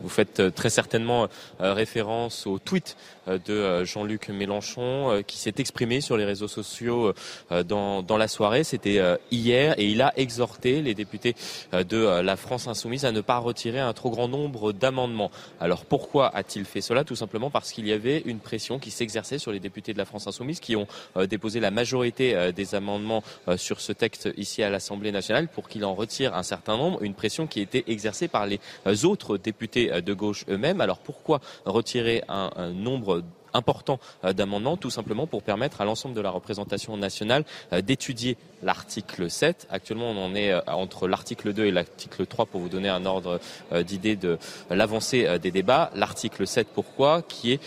vous faites très certainement référence au tweet euh, de euh, Jean-Luc Mélenchon euh, qui s'est exprimé sur les réseaux sociaux dans, dans la soirée. C'était hier et il a exhorté les députés de la France insoumise à ne pas retirer un trop grand nombre d'amendements. Alors pourquoi a-t-il fait cela? Tout simplement parce qu'il y avait une pression qui s'exerçait sur les députés de la France insoumise qui ont déposé la majorité des amendements sur ce texte ici à l'Assemblée nationale pour qu'il en retire un certain nombre. Une pression qui était exercée par les autres députés de gauche eux-mêmes. Alors pourquoi retirer un, nombre important d'amendements, tout simplement pour permettre à l'ensemble de la représentation nationale d'étudier l'article 7. Actuellement, on en est entre l'article 2 et l'article 3 pour vous donner un ordre d'idée de l'avancée des débats. L'article 7, pourquoi? Qui est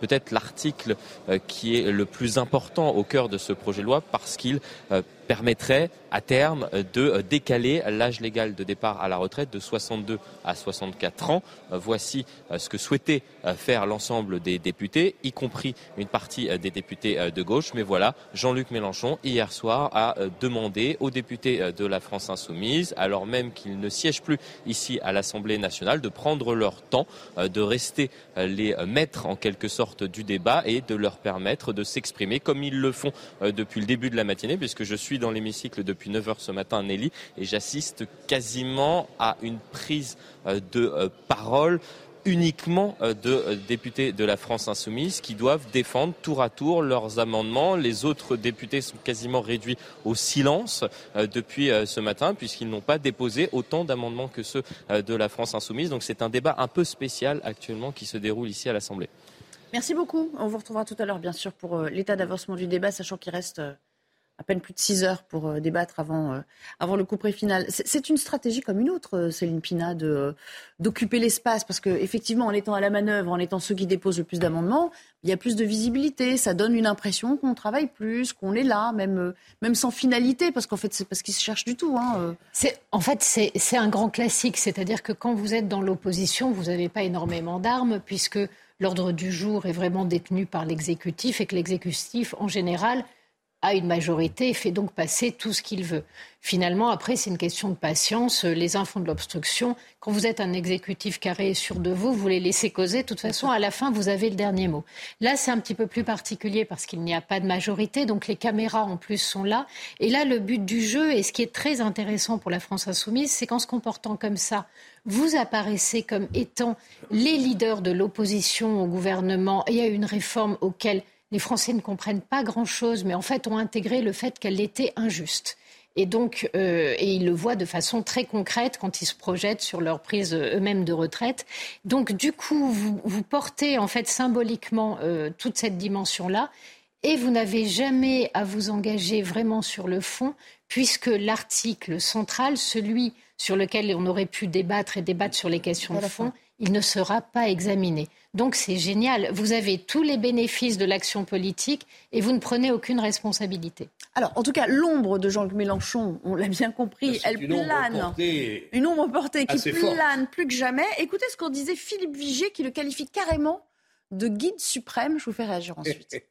peut-être l'article qui est le plus important au cœur de ce projet de loi parce qu'il permettrait à terme de décaler l'âge légal de départ à la retraite de 62 à 64 ans. Voici ce que souhaitait faire l'ensemble des députés, y compris une partie des députés de gauche. Mais voilà, Jean-Luc Mélenchon, hier soir, a demandé aux députés de la France insoumise, alors même qu'ils ne siègent plus ici à l'Assemblée nationale, de prendre leur temps, de rester les maîtres en quelque sorte du débat et de leur permettre de s'exprimer comme ils le font depuis le début de la matinée, puisque je suis dans l'hémicycle depuis 9 heures ce matin, Nelly, et j'assiste quasiment à une prise euh, de euh, parole uniquement euh, de députés de la France insoumise qui doivent défendre tour à tour leurs amendements. Les autres députés sont quasiment réduits au silence depuis ce matin puisqu'ils n'ont pas déposé autant d'amendements que ceux de la France insoumise. Donc c'est un débat un peu spécial actuellement qui se déroule ici à l'Assemblée. Merci beaucoup. On vous retrouvera tout à l'heure, bien sûr, pour l'état d'avancement du débat, sachant qu'il reste à peine plus de 6 heures pour euh, débattre avant, euh, avant le coup près final. C'est une stratégie comme une autre, euh, Céline Pina, d'occuper l'espace, parce qu'effectivement, en étant à la manœuvre, en étant ceux qui déposent le plus d'amendements, il y a plus de visibilité, ça donne une impression qu'on travaille plus, qu'on est là, même, même sans finalité, parce qu'en fait, c'est parce qu'ils se cherchent du tout. Hein. En fait, c'est un grand classique, c'est-à-dire que quand vous êtes dans l'opposition, vous n'avez pas énormément d'armes, puisque l'ordre du jour est vraiment détenu par l'exécutif et que l'exécutif, en général, a une majorité et fait donc passer tout ce qu'il veut. Finalement, après, c'est une question de patience. Les uns font de l'obstruction. Quand vous êtes un exécutif carré sur de vous, vous les laissez causer. De toute façon, à la fin, vous avez le dernier mot. Là, c'est un petit peu plus particulier parce qu'il n'y a pas de majorité. Donc, les caméras, en plus, sont là. Et là, le but du jeu, et ce qui est très intéressant pour la France insoumise, c'est qu'en se comportant comme ça, vous apparaissez comme étant les leaders de l'opposition au gouvernement et à une réforme auquel les Français ne comprennent pas grand-chose, mais en fait ont intégré le fait qu'elle était injuste. Et donc, euh, et ils le voient de façon très concrète quand ils se projettent sur leur prise euh, eux-mêmes de retraite. Donc, du coup, vous, portez en fait symboliquement euh, toute cette dimension-là, et vous n'avez jamais à vous engager vraiment sur le fond, puisque l'article central, celui sur lequel on aurait pu débattre et débattre sur les questions de fond, il ne sera pas examiné. Donc c'est génial. Vous avez tous les bénéfices de l'action politique et vous ne prenez aucune responsabilité. Alors, en tout cas, l'ombre de Jean-Luc Mélenchon, on l'a bien compris, elle plane. une ombre portée qui plane plus que jamais. Écoutez ce qu'en disait Philippe Vigier, qui le qualifie carrément de guide suprême. Je vous fais réagir ensuite.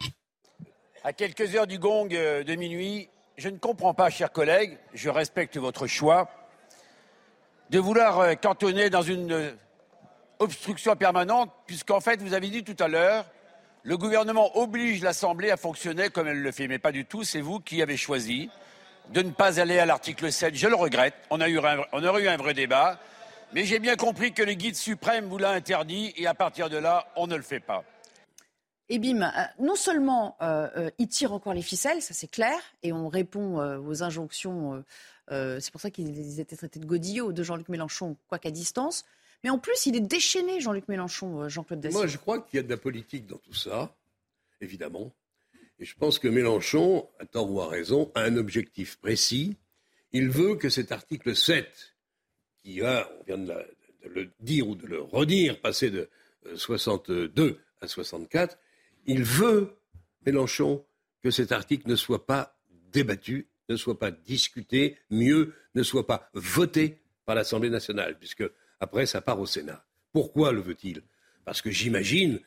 à quelques heures du gong euh, de minuit, je ne comprends pas, chers collègues, je respecte votre choix, de vouloir euh, cantonner dans une euh, obstruction permanente, puisqu'en fait, vous avez dit tout à l'heure, le gouvernement oblige l'Assemblée à fonctionner comme elle le fait. Mais pas du tout, c'est vous qui avez choisi de ne pas aller à l'article 7. Je le regrette, on, aurait eu un vrai débat, mais j'ai bien compris que le guide suprême vous l'a interdit, et à partir de là, on ne le fait pas. Et bim, euh, non seulement euh, il tire encore les ficelles, ça c'est clair, et on répond euh, aux injonctions. c'est pour ça qu'ils étaient traités de godillots de Jean-Luc Mélenchon, quoi qu'à distance. Mais en plus, il est déchaîné, Jean-Luc Mélenchon, euh, Jean-Claude Dacier. Moi, je crois qu'il y a de la politique dans tout ça, évidemment. Et je pense que Mélenchon, à tort ou à raison, a un objectif précis. Il veut que cet article 7, qui a, on vient de, le dire ou de le redire, passer de 62 euh, à 64, il veut, Mélenchon, que cet article ne soit pas débattu, ne soit pas discuté, mieux, ne soit pas voté par l'Assemblée nationale, puisque après, ça part au Sénat. Pourquoi le veut-il? Parce que j'imagine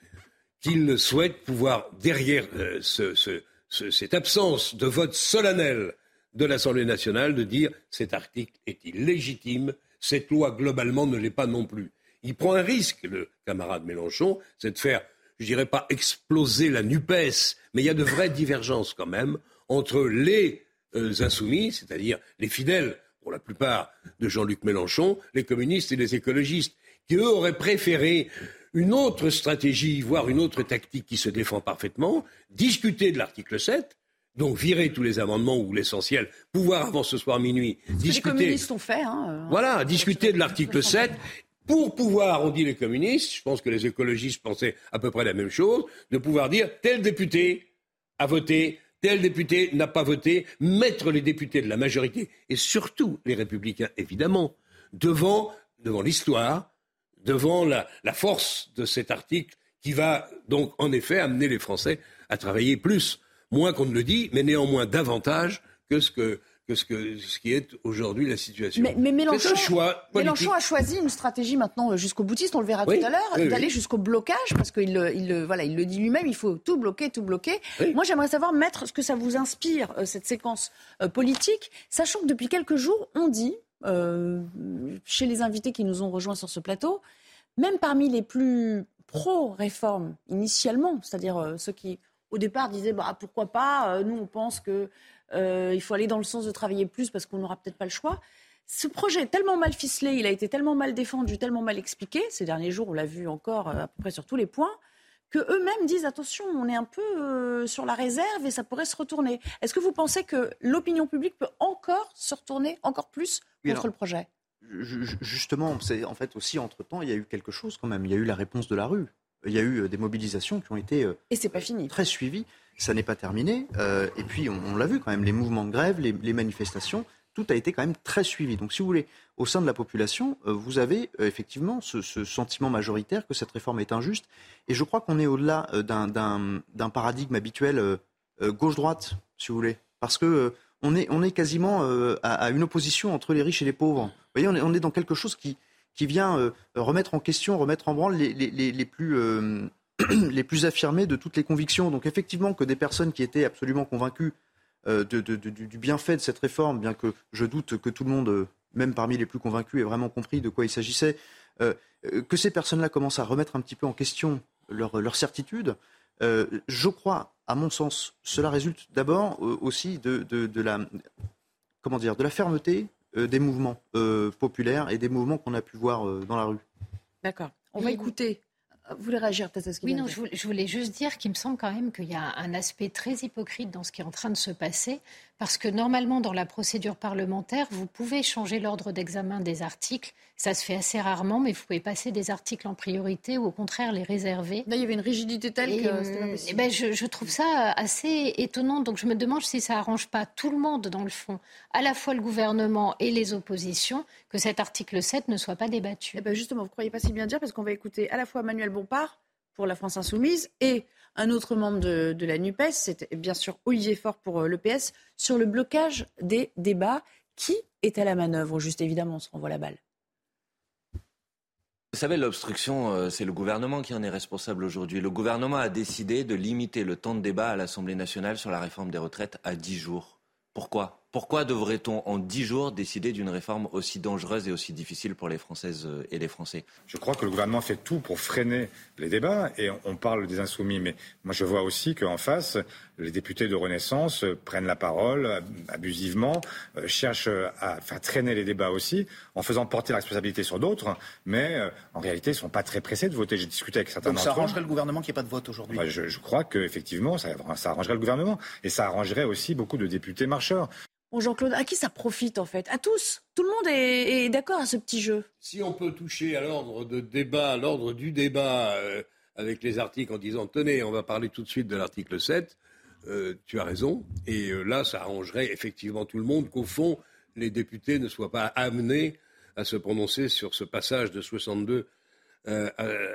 qu'il souhaite pouvoir, derrière euh, cette absence de vote solennel de l'Assemblée nationale, de dire cet article est illégitime, cette loi globalement ne l'est pas non plus. Il prend un risque, le camarade Mélenchon, c'est de faire, je dirais pas exploser la NUPES, mais il y a de vraies divergences quand même entre les euh, insoumis, c'est-à-dire les fidèles pour la plupart de Jean-Luc Mélenchon, les communistes et les écologistes, qui eux auraient préféré une autre stratégie, voire une autre tactique qui se défend parfaitement, discuter de l'article 7, donc virer tous les amendements ou l'essentiel, pouvoir avant ce soir minuit discuter. les communistes ont fait. Hein, voilà, discuter de l'article 7 pour pouvoir, on dit les communistes, je pense que les écologistes pensaient à peu près la même chose, de pouvoir dire tel député a voté, tel député n'a pas voté, mettre les députés de la majorité, et surtout les républicains, évidemment, devant, devant l'histoire, devant la, la force de cet article qui va donc en effet amener les Français à travailler plus, moins qu'on ne le dit, mais néanmoins davantage que ce que que ce, que, ce qui est aujourd'hui la situation. Mais, mais Mélenchon, un choix Mélenchon a choisi une stratégie maintenant jusqu'au boutiste, on le verra tout à l'heure, d'aller jusqu'au blocage, parce qu'il il, voilà, il le dit lui-même, il faut tout bloquer, tout bloquer. Moi, j'aimerais savoir, Maître, ce que ça vous inspire, euh, cette séquence euh, politique, sachant que depuis quelques jours, on dit, euh, chez les invités qui nous ont rejoints sur ce plateau, même parmi les plus pro-réforme initialement, c'est-à-dire ceux qui au départ disaient bah, pourquoi pas, nous on pense que euh, il faut aller dans le sens de travailler plus parce qu'on n'aura peut-être pas le choix. Ce projet est tellement mal ficelé, il a été tellement mal défendu, tellement mal expliqué, ces derniers jours, on l'a vu encore euh, à peu près sur tous les points, que eux-mêmes disent attention, on est un peu euh, sur la réserve et ça pourrait se retourner. Est-ce que vous pensez que l'opinion publique peut encore se retourner encore plus contre le projet? Justement, c'est en fait aussi entre temps, il y a eu quelque chose quand même. Il y a eu la réponse de la rue. Il y a eu des mobilisations qui ont été et c'est pas fini. très suivies ça n'est pas terminé. Euh, et puis, on, l'a vu quand même, les mouvements de grève, les, manifestations, tout a été quand même très suivi. Donc, si vous voulez, au sein de la population, euh, vous avez euh, effectivement ce, sentiment majoritaire que cette réforme est injuste. Et je crois qu'on est au-delà d'un paradigme habituel gauche-droite, si vous voulez. Parce que on, est, on est quasiment à, une opposition entre les riches et les pauvres. Vous voyez, on est, dans quelque chose qui, qui vient remettre en question, remettre en branle les, plus plus affirmés de toutes les convictions. Donc effectivement que des personnes qui étaient absolument convaincues euh, du bienfait de cette réforme, bien que je doute que tout le monde, euh, même parmi les plus convaincus, ait vraiment compris de quoi il s'agissait, euh, que ces personnes-là commencent à remettre un petit peu en question leur, leur certitude, je crois, à mon sens, cela résulte d'abord aussi de, la, comment dire, de la fermeté des mouvements populaires et des mouvements qu'on a pu voir dans la rue. D'accord. On va écouter vous voulez réagir peut-être à ce Oui, non, je voulais, juste dire qu'il me semble quand même qu'il y a un aspect très hypocrite dans ce qui est en train de se passer, parce que normalement, dans la procédure parlementaire, vous pouvez changer l'ordre d'examen des articles. Ça se fait assez rarement, mais vous pouvez passer des articles en priorité ou au contraire les réserver. Là, il y avait une rigidité telle que c'était pas possible. Ben, je, je, trouve ça assez étonnant. Donc je me demande si ça arrange pas tout le monde, dans le fond, à la fois le gouvernement et les oppositions, que cet article 7 ne soit pas débattu. Eh ben justement, vous ne croyez pas si bien dire, parce qu'on va écouter à la fois Manuel Bompard pour la France Insoumise et un autre membre de, la NUPES, c'est bien sûr Olivier Faure pour euh, l'EPS, sur le blocage des débats. Qui est à la manœuvre Juste évidemment, on se renvoie la balle. Vous savez, l'obstruction, euh, c'est le gouvernement qui en est responsable aujourd'hui. Le gouvernement a décidé de limiter le temps de débat à l'Assemblée nationale sur la réforme des retraites à 10 jours. Pourquoi? Pourquoi devrait-on en dix jours décider d'une réforme aussi dangereuse et aussi difficile pour les Françaises euh, et les Français? Je crois que le gouvernement fait tout pour freiner les débats et on parle des insoumis, mais moi je vois aussi qu'en face, les députés de Renaissance prennent la parole abusivement, euh, cherchent à faire traîner les débats aussi, en faisant porter la responsabilité sur d'autres, mais euh, en réalité, ils ne sont pas très pressés de voter. J'ai discuté avec certains d'entre eux. Ça arrangerait le gouvernement qu'il n'y ait pas de vote aujourd'hui? Bah, je, je, crois qu'effectivement, ça, ça arrangerait le gouvernement. Et ça arrangerait aussi beaucoup de députés marcheurs. Jean-Claude, à qui ça profite en fait? À tous? Tout le monde est, d'accord à ce petit jeu? Si on peut toucher à l'ordre de débat, à l'ordre du débat euh, avec les articles en disant tenez, on va parler tout de suite de l'article 7, euh, tu as raison. Et euh, là, ça arrangerait effectivement tout le monde qu'au fond, les députés ne soient pas amenés à se prononcer sur ce passage de 62 à,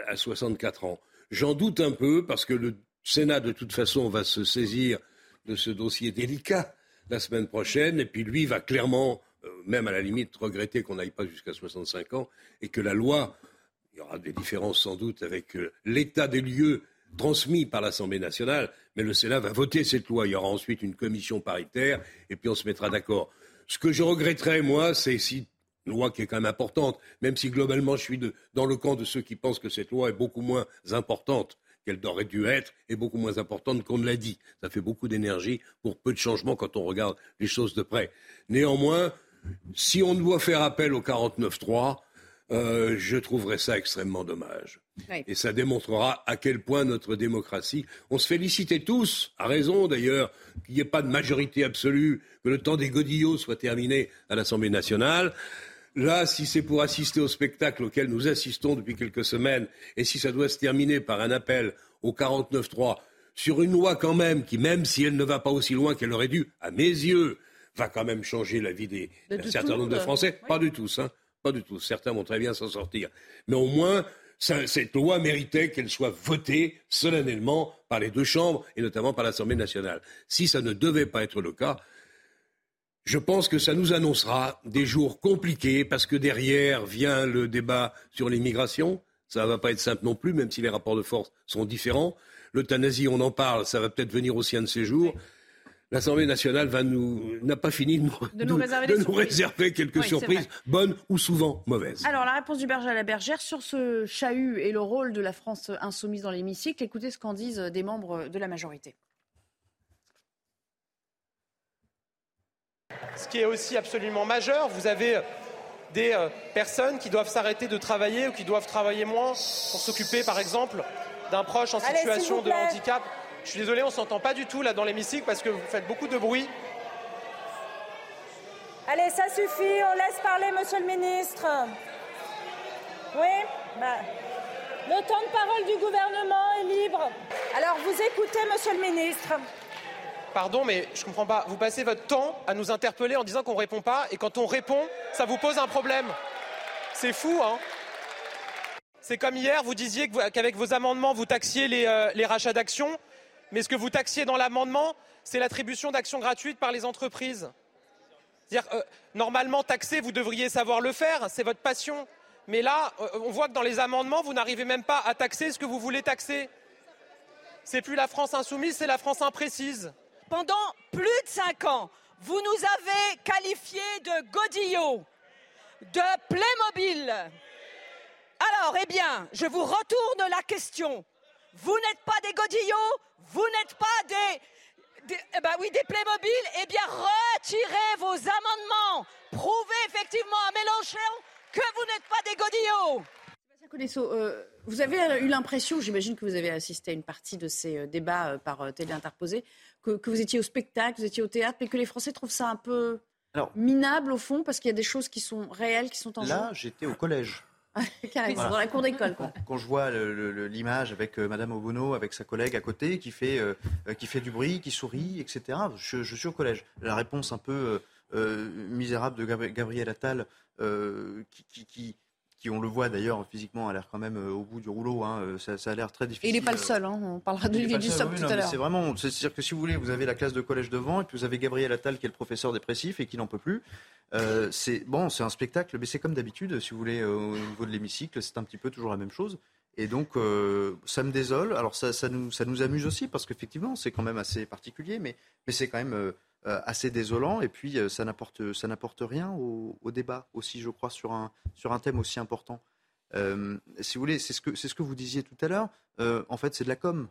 à 64 ans. J'en doute un peu parce que le Sénat, de toute façon, va se saisir de ce dossier délicat la semaine prochaine. Et puis lui va clairement, euh, même à la limite, regretter qu'on n'aille pas jusqu'à 65 ans et que la loi, il y aura des différences sans doute avec euh, l'état des lieux transmis par l'Assemblée nationale, mais le Sénat va voter cette loi. Il y aura ensuite une commission paritaire et puis on se mettra d'accord. Ce que je regretterais, moi, c'est si une loi qui est quand même importante, même si globalement je suis dans le camp de ceux qui pensent que cette loi est beaucoup moins importante qu'elle aurait dû être est beaucoup moins importante qu'on ne l'a dit. Ça fait beaucoup d'énergie pour peu de changements quand on regarde les choses de près. Néanmoins, si on doit faire appel au 49.3, euh, je trouverais ça extrêmement dommage. Et ça démontrera à quel point notre démocratie. On se félicitait tous, à raison d'ailleurs, qu'il n'y ait pas de majorité absolue, que le temps des godillots soit terminé à l'Assemblée nationale. Là, si c'est pour assister au spectacle auquel nous assistons depuis quelques semaines, et si ça doit se terminer par un appel au 49-3 sur une loi quand même qui, même si elle ne va pas aussi loin qu'elle aurait dû, à mes yeux, va quand même changer la vie d'un tout certain nombre de. Français. Pas du tous, hein. Pas du tout. Certains vont très bien s'en sortir. Mais au moins, cette loi méritait qu'elle soit votée solennellement par les deux chambres et notamment par l'Assemblée nationale. Si ça ne devait pas être le cas, je pense que ça nous annoncera des jours compliqués parce que derrière vient le débat sur l'immigration. Ça ne va pas être simple non plus, même si les rapports de force sont différents. L'euthanasie, on en parle, ça va peut-être venir aussi un de ces jours. L'Assemblée nationale va nous n'a pas fini de nous, De nous réserver de des nous surprises. réserver quelques Oui, surprises, bonnes ou souvent mauvaises. Alors, la réponse du berger à la bergère sur ce chahut et le rôle de la France insoumise dans l'hémicycle, écoutez ce qu'en disent des membres de la majorité. Ce qui est aussi absolument majeur, vous avez des euh, personnes qui doivent s'arrêter de travailler ou qui doivent travailler moins pour s'occuper, par exemple, d'un proche en Allez, situation de handicap. Je suis désolé, on s'entend pas du tout là dans l'hémicycle parce que vous faites beaucoup de bruit. Allez, ça suffit, on laisse parler Monsieur le ministre. Oui bah, Le temps de parole du gouvernement est libre. Alors, vous écoutez Monsieur le ministre. Pardon, mais je comprends pas. Vous passez votre temps à nous interpeller en disant qu'on répond pas, et quand on répond, ça vous pose un problème. C'est fou, hein C'est comme hier, vous disiez qu'avec vos amendements, vous taxiez les, euh, les rachats d'actions, mais ce que vous taxiez dans l'amendement, c'est l'attribution d'actions gratuites par les entreprises. C'est-à-dire, euh, normalement, taxer, vous devriez savoir le faire, c'est votre passion. Mais là, euh, on voit que dans les amendements, vous n'arrivez même pas à taxer ce que vous voulez taxer. C'est plus la France insoumise, c'est la France imprécise. Pendant plus de cinq ans, vous nous avez qualifiés de godillots, de Playmobil. Alors, eh bien, je vous retourne la question. Vous n'êtes pas des godillots, vous n'êtes pas des, des- eh ben oui, des Playmobil. Eh bien, retirez vos amendements. Prouvez effectivement à Mélenchon que vous n'êtes pas des godillots. Euh, vous avez eu l'impression, j'imagine que vous avez assisté à une partie de ces euh, débats euh, par euh, télé interposée, que, que vous étiez au spectacle, vous étiez au théâtre, mais que les Français trouvent ça un peu Alors- minable au fond, parce qu'il y a des choses qui sont réelles, qui sont en Là, j'étais au collège. Carrément, Voilà. dans la cour d'école. quoi. Quand je vois le- le- l'image avec euh, Madame Obono, avec sa collègue à côté, qui fait, euh, euh, qui fait du bruit, qui sourit, etc., je, je suis au collège. La réponse un peu euh, misérable de Gabri- Gabriel Attal, euh, qui, qui, qui, qui, on le voit d'ailleurs physiquement, a l'air quand même euh, au bout du rouleau. hein, euh, ça, ça a l'air très Et difficile. il n'est pas le seul, hein, on parlera de Il est lui pas du le seul, SOP oui, tout à l'heure. C'est vraiment, c'est- c'est-à-dire que si vous voulez, vous avez la classe de collège devant, et puis vous avez Gabriel Attal qui est le professeur dépressif et qui n'en peut plus. Euh, c'est bon, c'est un spectacle, mais c'est comme d'habitude, si vous voulez, au niveau de l'hémicycle, c'est un petit peu toujours la même chose. Et donc, euh, ça me désole. Alors, ça, ça, nous, ça nous amuse aussi, parce qu'effectivement, c'est quand même assez particulier, mais, mais c'est quand même euh, assez désolant. Et puis, euh, ça n'apporte ça n'apporte rien au, au débat aussi, je crois, sur un, sur un thème aussi important. Euh, si vous voulez, c'est ce, que, c'est ce que vous disiez tout à l'heure. Euh, en fait, c'est de la com.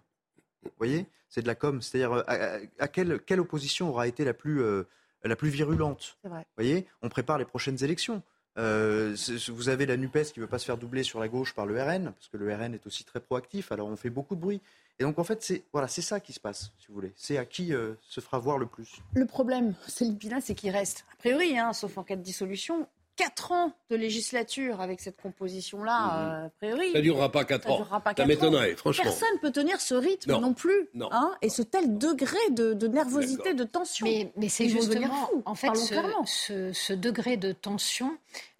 Vous voyez? C'est de la com. C'est-à-dire, euh, à, quelle, quelle opposition aura été la plus, euh, la plus virulente? Vous voyez? On prépare les prochaines élections. Euh, vous avez la NUPES qui ne veut pas se faire doubler sur la gauche par le RN, parce que le RN est aussi très proactif, alors on fait beaucoup de bruit. Et donc, en fait, c'est voilà, c'est ça qui se passe, si vous voulez. C'est à qui euh, se fera voir le plus. Le problème, c'est le bilan, c'est qu'il reste, a priori, hein, sauf en cas de dissolution, 4 ans de législature avec cette composition-là, euh, a priori. Ça durera pas quatre Ça ans. durera pas Ça quatre m'étonnerait, ans. franchement. Personne ne peut tenir ce rythme non, Non. plus. Non. hein, et ce tel degré de, de nervosité, de tension. Mais, mais c'est Ils vont devenir justement, fous, en fait, parlons ce, clairement. ce- ce degré de tension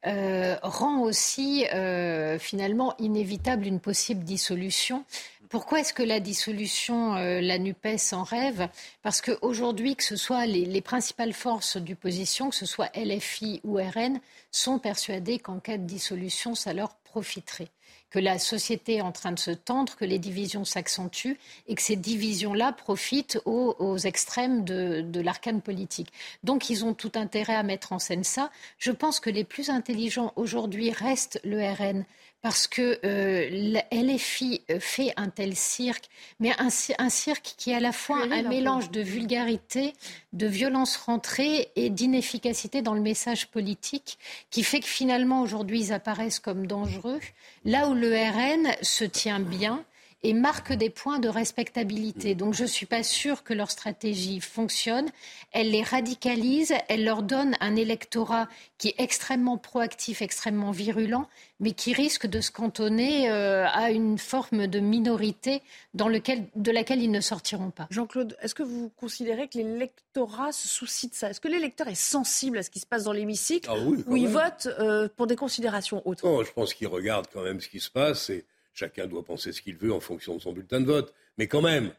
euh, rend aussi euh, finalement inévitable une possible dissolution. Pourquoi est-ce que la dissolution, euh, la NUPES en rêve? Parce qu'aujourd'hui, que ce soit les, les principales forces d'opposition, que ce soit LFI ou RN, sont persuadées qu'en cas de dissolution, ça leur profiterait. Que la société est en train de se tendre, que les divisions s'accentuent et que ces divisions-là profitent aux, aux extrêmes de, de l'arcane politique. Donc ils ont tout intérêt à mettre en scène ça. Je pense que les plus intelligents aujourd'hui restent le RN parce que euh, LFI fait un tel cirque, mais un, ci- un cirque qui est à la fois un mélange de vulgarité, de violence rentrée et d'inefficacité dans le message politique, qui fait que finalement aujourd'hui ils apparaissent comme dangereux, là où le RN se tient bien et marquent des points de respectabilité. Donc je ne suis pas sûre que leur stratégie fonctionne. Elle les radicalise, elle leur donne un électorat qui est extrêmement proactif, extrêmement virulent, mais qui risque de se cantonner euh, à une forme de minorité dans lequel, de laquelle ils ne sortiront pas. Jean-Claude, est-ce que vous considérez que l'électorat se soucie de ça? Est-ce que l'électeur est sensible à ce qui se passe dans l'hémicycle Ah oui, ou il vote euh, pour des considérations autres? Non, je pense qu'il regarde quand même ce qui se passe et chacun doit penser ce qu'il veut en fonction de son bulletin de vote. Mais quand même,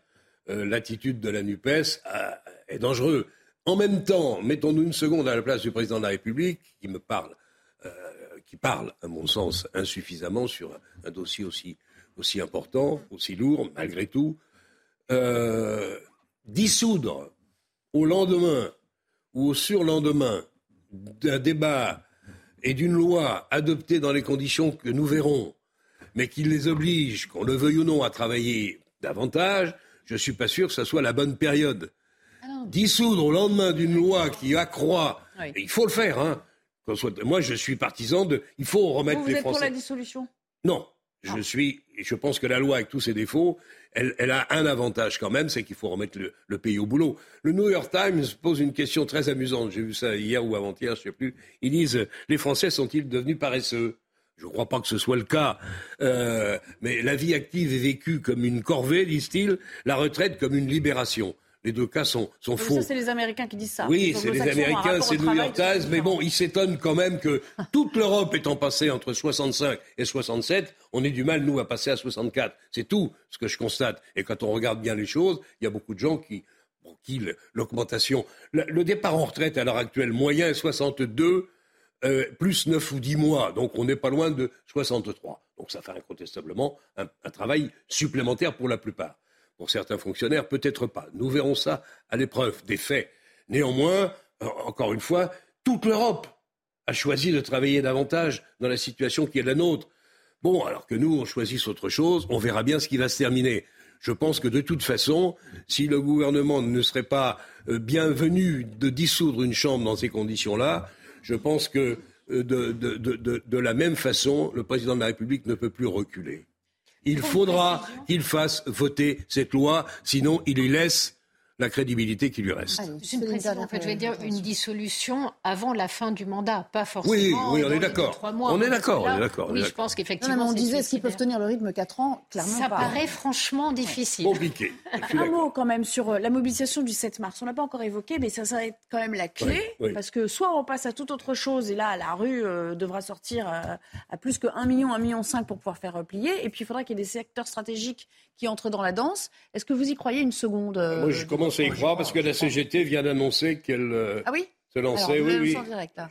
euh, l'attitude de la NUPES euh, est dangereuse. En même temps, mettons-nous une seconde à la place du président de la République qui me parle, euh, qui parle, à mon sens, insuffisamment sur un, dossier aussi, important, aussi lourd, malgré tout. Dissoudre au lendemain ou au surlendemain d'un débat et d'une loi adoptée dans les conditions que nous verrons, mais qui les oblige, qu'on le veuille ou non, à travailler davantage, je ne suis pas sûr que ce soit la bonne période. Dissoudre au lendemain d'une loi qui accroît, Oui. il faut le faire, hein. moi je suis partisan de, il faut remettre Vous, vous les êtes pour la dissolution? Non, je suis, et je pense que la loi, avec tous ses défauts, elle, elle a un avantage quand même, c'est qu'il faut remettre le, le pays au boulot. Le New York Times pose une question très amusante. J'ai vu ça hier ou avant-hier, je ne sais plus. Ils disent les Français sont-ils devenus paresseux? Je ne crois pas que ce soit le cas. Euh, mais la vie active est vécue comme une corvée, disent-ils. La retraite comme une libération. Les deux cas sont, faux. Ça, c'est les Américains qui disent ça. Oui, c'est les Américains, c'est New York Times, mais bon, ils s'étonnent quand même que toute l'Europe étant passée entre 65 et 67, on ait du mal, nous, à passer à 64. C'est tout ce que je constate. Et quand on regarde bien les choses, il y a beaucoup de gens qui, pour qui l'augmentation, le, le départ en retraite à l'heure actuelle moyen est 62, euh, plus 9 ou 10 mois. Donc on n'est pas loin de 63. Donc ça fait incontestablement un, un travail supplémentaire pour la plupart. Pour certains fonctionnaires, peut-être pas. Nous verrons ça à l'épreuve des faits. Néanmoins, encore une fois, toute l'Europe a choisi de travailler davantage dans la situation qui est la nôtre. Bon, alors que nous, on choisisse autre chose, on verra bien ce qui va se terminer. Je pense que de toute façon, si le gouvernement ne serait pas euh, bienvenu de dissoudre une chambre dans ces conditions-là, je pense que euh, de, de- de- de- de la même façon, le président de la République ne peut plus reculer. Il faudra qu'il fasse voter cette loi, sinon il lui laisse la crédibilité qui lui reste. C'est une précision, en fait, je vais dire une dissolution avant la fin du mandat, pas forcément. Oui, oui, on est d'accord. On est d'accord, on est d'accord, Oui, je pense qu'effectivement. non, on disait est-ce qu'ils peuvent tenir le rythme 4 ans? Clairement Ça pas. paraît franchement difficile. Compliqué. Un mot quand même sur euh, la mobilisation du 7 mars. On l'a pas encore évoqué, mais ça, ça va être quand même la clé. Oui, oui. Parce que soit on passe à toute autre chose, et là, la rue euh, devra sortir euh, à plus que 1 million, 1 million 5 pour pouvoir faire replier. Et puis il faudra qu'il y ait des secteurs stratégiques qui entrent dans la danse. Est-ce que vous y croyez une seconde euh, Moi, je commence à y croire parce que la CGT vient d'annoncer qu'elle euh, Ah oui? se Alors, lançait. vous Oui, oui. direct, là.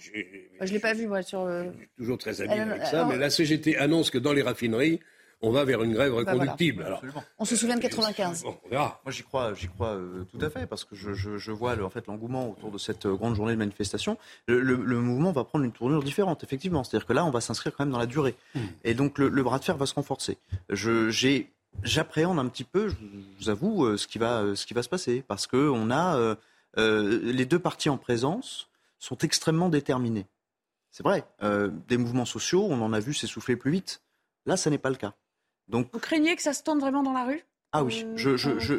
Je l'ai pas vu, moi, sur le... Toujours très habile avec ça. alors- Mais la CGT annonce que dans les raffineries, on va vers une grève Bah, reconductible. voilà. Alors, On se souvient de 95. bon, on verra. Moi, j'y crois, j'y crois euh, tout à fait, parce que je, je- je vois le- en fait l'engouement autour de cette euh, grande journée de manifestation. Le, le- le mouvement va prendre une tournure différente, effectivement. C'est-à-dire que là, on va s'inscrire quand même dans la durée, et donc le, le bras de fer va se renforcer. Je, j'ai, j'appréhende un petit peu, je vous avoue, euh, ce qui va, euh, ce qui va se passer, parce que on a euh, les deux partis en présence sont extrêmement déterminés. C'est vrai. euh, des mouvements sociaux, on en a vu s'essouffler plus vite. Là, ça n'est pas le cas. Donc Vous craignez que ça se tente vraiment dans la rue? Ah oui, je, je, qu'on je,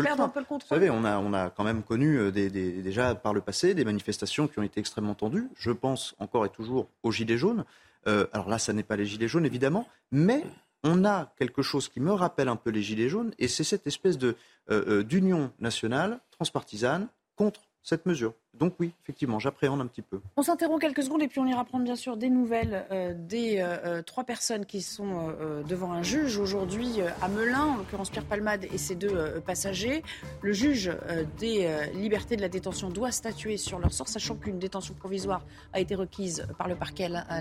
le un peu le Vous savez, on a, on a quand même connu des, des- déjà par le passé des manifestations qui ont été extrêmement tendues. Je pense encore et toujours aux Gilets jaunes. Euh, alors là, ça n'est pas les Gilets jaunes, évidemment, mais on a quelque chose qui me rappelle un peu les Gilets jaunes, et c'est cette espèce euh, euh, d'union nationale, transpartisane, contre cette mesure. Donc oui, effectivement, j'appréhende un petit peu. On s'interrompt quelques secondes et puis on ira prendre bien sûr des nouvelles euh, des euh, euh, trois personnes qui sont devant un juge aujourd'hui à Melun, en l'occurrence Pierre Palmade et ses deux passagers. Le juge des libertés de la détention doit statuer sur leur sort, sachant qu'une détention provisoire a été requise par le parquet à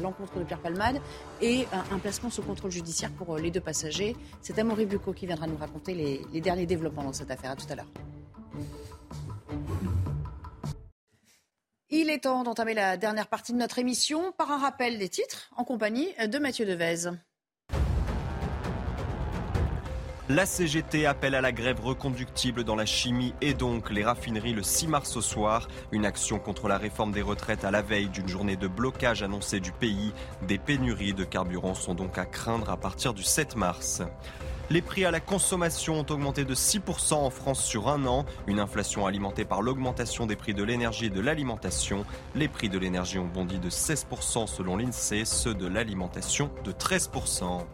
l'encontre de Pierre Palmade et un, placement sous contrôle judiciaire pour les deux passagers. C'est Amaury Bucco qui viendra nous raconter les, les derniers développements dans cette affaire. À tout à l'heure. Il est temps d'entamer la dernière partie de notre émission par un rappel des titres en compagnie de Mathieu Devez. La CGT appelle à la grève reconductible dans la chimie et donc les raffineries le 6 mars au soir. Une action contre la réforme des retraites à la veille d'une journée de blocage annoncée du pays. Des pénuries de carburant sont donc à craindre à partir du 7 mars. Les prix à la consommation ont augmenté de 6% en France sur un an, une inflation alimentée par l'augmentation des prix de l'énergie et de l'alimentation. Les prix de l'énergie ont bondi de 16% selon l'INSEE, ceux de l'alimentation de 13%.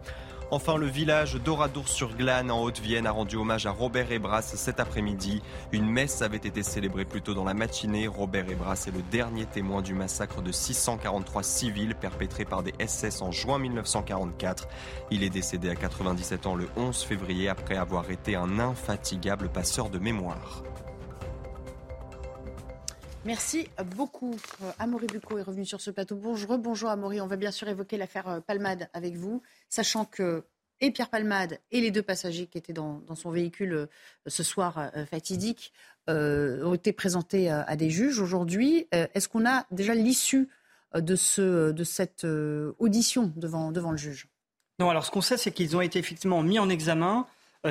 Enfin, le village d'Oradour-sur-Glane en Haute-Vienne a rendu hommage à Robert Ebras cet après-midi. Une messe avait été célébrée plus tôt dans la matinée. Robert Ebras est le dernier témoin du massacre de 643 civils perpétré par des SS en juin 1944. Il est décédé à 97 ans le 11 février après avoir été un infatigable passeur de mémoire. Merci beaucoup. Euh, Amaury Bucco est revenu sur ce plateau. Bonjour, bonjour Amaury. On va bien sûr évoquer l'affaire euh, Palmade avec vous, sachant que et Pierre Palmade et les deux passagers qui étaient dans, son véhicule euh, ce soir fatidique ont été présentés à des juges aujourd'hui. Est-ce qu'on a déjà l'issue de, ce, de cette audition devant, devant le juge? Non, alors ce qu'on sait, c'est qu'ils ont été effectivement mis en examen.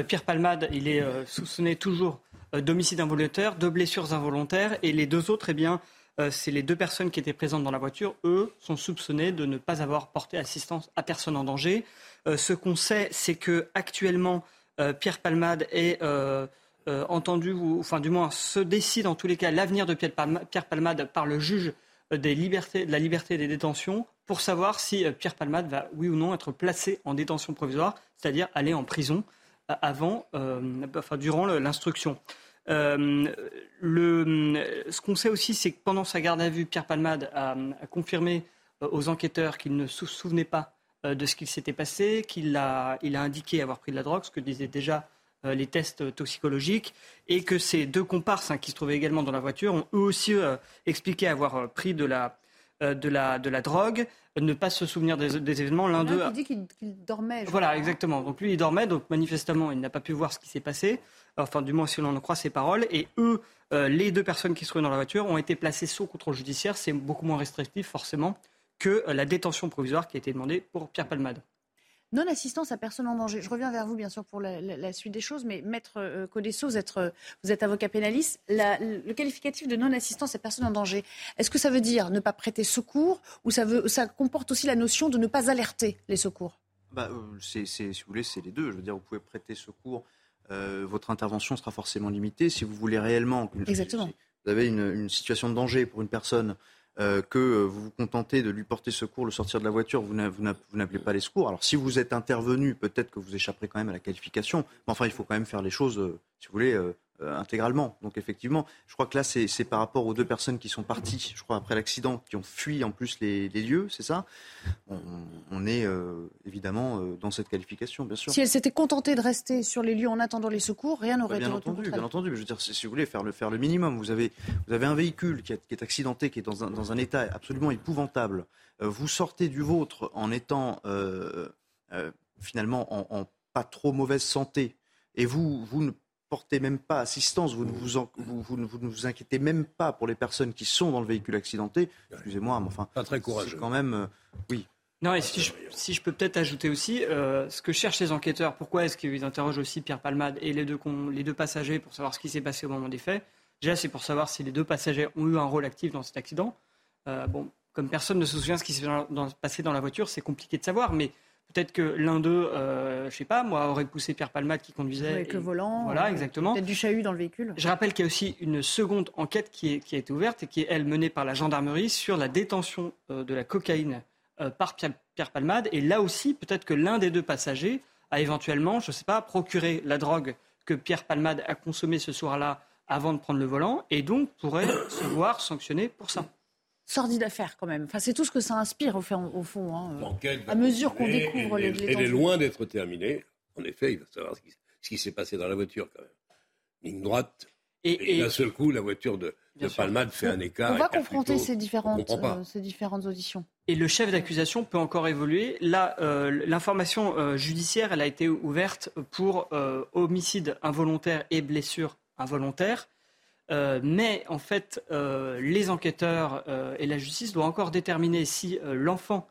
Pierre Palmade, il est soupçonné toujours euh, d'homicide involontaire, de blessures involontaires. Et les deux autres, eh bien, euh, c'est les deux personnes qui étaient présentes dans la voiture. Eux sont soupçonnés de ne pas avoir porté assistance à personne en danger. Euh, ce qu'on sait, c'est que actuellement, Pierre Palmade est entendu, ou enfin du moins se décide en tous les cas l'avenir de Pierre Palmade, par le juge des libertés, de la liberté des détentions pour savoir si Pierre Palmade va, oui ou non, être placé en détention provisoire, c'est-à-dire aller en prison avant, euh, enfin, durant l'instruction. Euh, ce qu'on sait aussi, c'est que pendant sa garde à vue, Pierre Palmade a, confirmé euh, aux enquêteurs qu'il ne se souvenait pas de ce qu'il s'était passé, qu'il a, il a indiqué avoir pris de la drogue, ce que disaient déjà les tests toxicologiques, et que ces deux comparses hein, qui se trouvaient également dans la voiture ont eux aussi expliqué avoir pris de la, de la, de la drogue ne pas se souvenir des, événements. L'un d'eux. Il dit qu'il dormait. Voilà, exactement. Donc lui, il dormait, donc manifestement, il n'a pas pu voir ce qui s'est passé. Enfin, du moins, si l'on en croit ses paroles. Et eux, euh, les deux personnes qui se trouvaient dans la voiture, ont été placées sous contrôle judiciaire. C'est beaucoup moins restrictif, forcément, que euh, la détention provisoire qui a été demandée pour Pierre Palmade. Non-assistance à personne en danger. Je reviens vers vous, bien sûr, pour la, suite des choses, mais Maître euh, Codesso, vous êtes, euh, vous êtes avocat pénaliste. le qualificatif de non-assistance à personne en danger, est-ce que ça veut dire ne pas prêter secours ou ça, veut, ça comporte aussi la notion de ne pas alerter les secours? Bah, euh, c'est, Si vous voulez, c'est les deux. Je veux dire, vous pouvez prêter secours. votre intervention sera forcément limitée. Si vous voulez réellement. Exactement. vous avez une, une situation de danger pour une personne euh, que euh, vous vous contentez de lui porter secours, le sortir de la voiture, vous n'appelez pas les secours. Alors si vous êtes intervenu, peut-être que vous échapperez quand même à la qualification, mais enfin il faut quand même faire les choses, euh, si vous voulez, intégralement. Donc effectivement, je crois que là, c'est par rapport aux deux personnes qui sont parties, je crois, après l'accident, qui ont fui en plus les, lieux, c'est ça? On, est euh, évidemment euh, dans cette qualification, bien sûr. Si elles s'étaient contentées de rester sur les lieux en attendant les secours, rien n'aurait été entendu, Bien entendu, je veux dire, si, vous voulez faire le, faire le minimum, vous avez, vous avez un véhicule qui, est accidenté, qui est dans un, dans un état absolument épouvantable. vous sortez du vôtre en étant finalement en, en, pas trop mauvaise santé, et vous, vous ne portez même pas assistance, vous ne vous, vous, ne vous inquiétez même pas pour les personnes qui sont dans le véhicule accidenté, excusez-moi, mais enfin, pas très courageux. Quand même, euh, oui. Non, et si je, peux peut-être ajouter aussi, euh, ce que cherchent les enquêteurs, pourquoi est-ce qu'ils interrogent aussi Pierre Palmade et les deux, les deux passagers pour savoir ce qui s'est passé au moment des faits? Déjà, c'est pour savoir si les deux passagers ont eu un rôle actif dans cet accident. Euh, bon, comme personne ne se souvient de ce qui s'est passé dans la voiture, c'est compliqué de savoir, mais Peut-être que l'un d'eux, euh, je sais pas, moi, aurait poussé Pierre Palmade qui conduisait. Avec le volant. Voilà, exactement. Peut-être du chahut dans le véhicule. Je rappelle qu'il y a aussi une seconde enquête qui, est, qui, a été ouverte et qui est, elle, menée par la gendarmerie sur la détention euh, de la cocaïne euh, par Pierre, Palmade. Et là aussi, peut-être que l'un des deux passagers a éventuellement, je ne sais pas, procuré la drogue que Pierre Palmade a consommée ce soir-là avant de prendre le volant et donc pourrait se voir sanctionné pour ça sordide affaire quand même. Enfin, c'est tout ce que ça inspire au, au fond. Hein, à mesure qu'on découvre les, Elle est loin d'être terminée. En effet, il va savoir ce qui, s'est passé dans la voiture quand même. Ligne droite. Et, d'un seul coup, la voiture de, de Palmade fait un écart. On va confronter ces différentes, euh, ces différentes auditions. Et le chef d'accusation peut encore évoluer. Là, euh, l'information euh, judiciaire, elle a été ouverte pour homicide involontaire et blessure involontaire. Euh, mais en fait, euh, les enquêteurs euh, et la justice doivent encore déterminer si l'enfant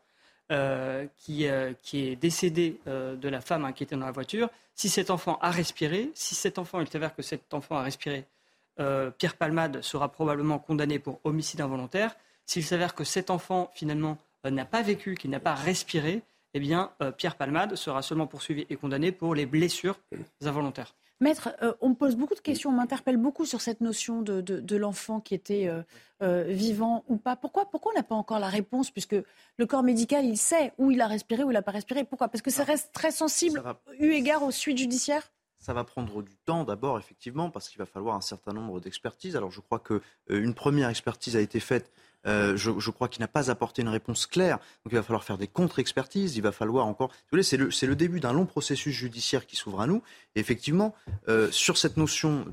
qui, qui est décédé de la femme hein, qui était dans la voiture, si cet enfant a respiré, si cet enfant, il s'avère que cet enfant a respiré, Pierre Palmade sera probablement condamné pour homicide involontaire. S'il s'avère que cet enfant, finalement, n'a pas vécu, qu'il n'a pas respiré, eh bien, Pierre Palmade sera seulement poursuivi et condamné pour les blessures involontaires. Maître, euh, on me pose beaucoup de questions, on m'interpelle beaucoup sur cette notion de, l'enfant qui était euh, euh, vivant ou pas. Pourquoi, pourquoi on n'a pas encore la réponse Puisque le corps médical, il sait où il a respiré, où il n'a pas respiré? Pourquoi? Parce que ça reste très sensible, eu égard aux suites judiciaires? Ça va prendre du temps d'abord, effectivement, parce qu'il va falloir un certain nombre d'expertises. Alors je crois qu'une première expertise a été faite euh, je, crois qu'il n'a pas apporté une réponse claire. Donc il va falloir faire des contre-expertises. Il va falloir encore. C'est le, début d'un long processus judiciaire qui s'ouvre à nous. Et effectivement, euh, sur cette notion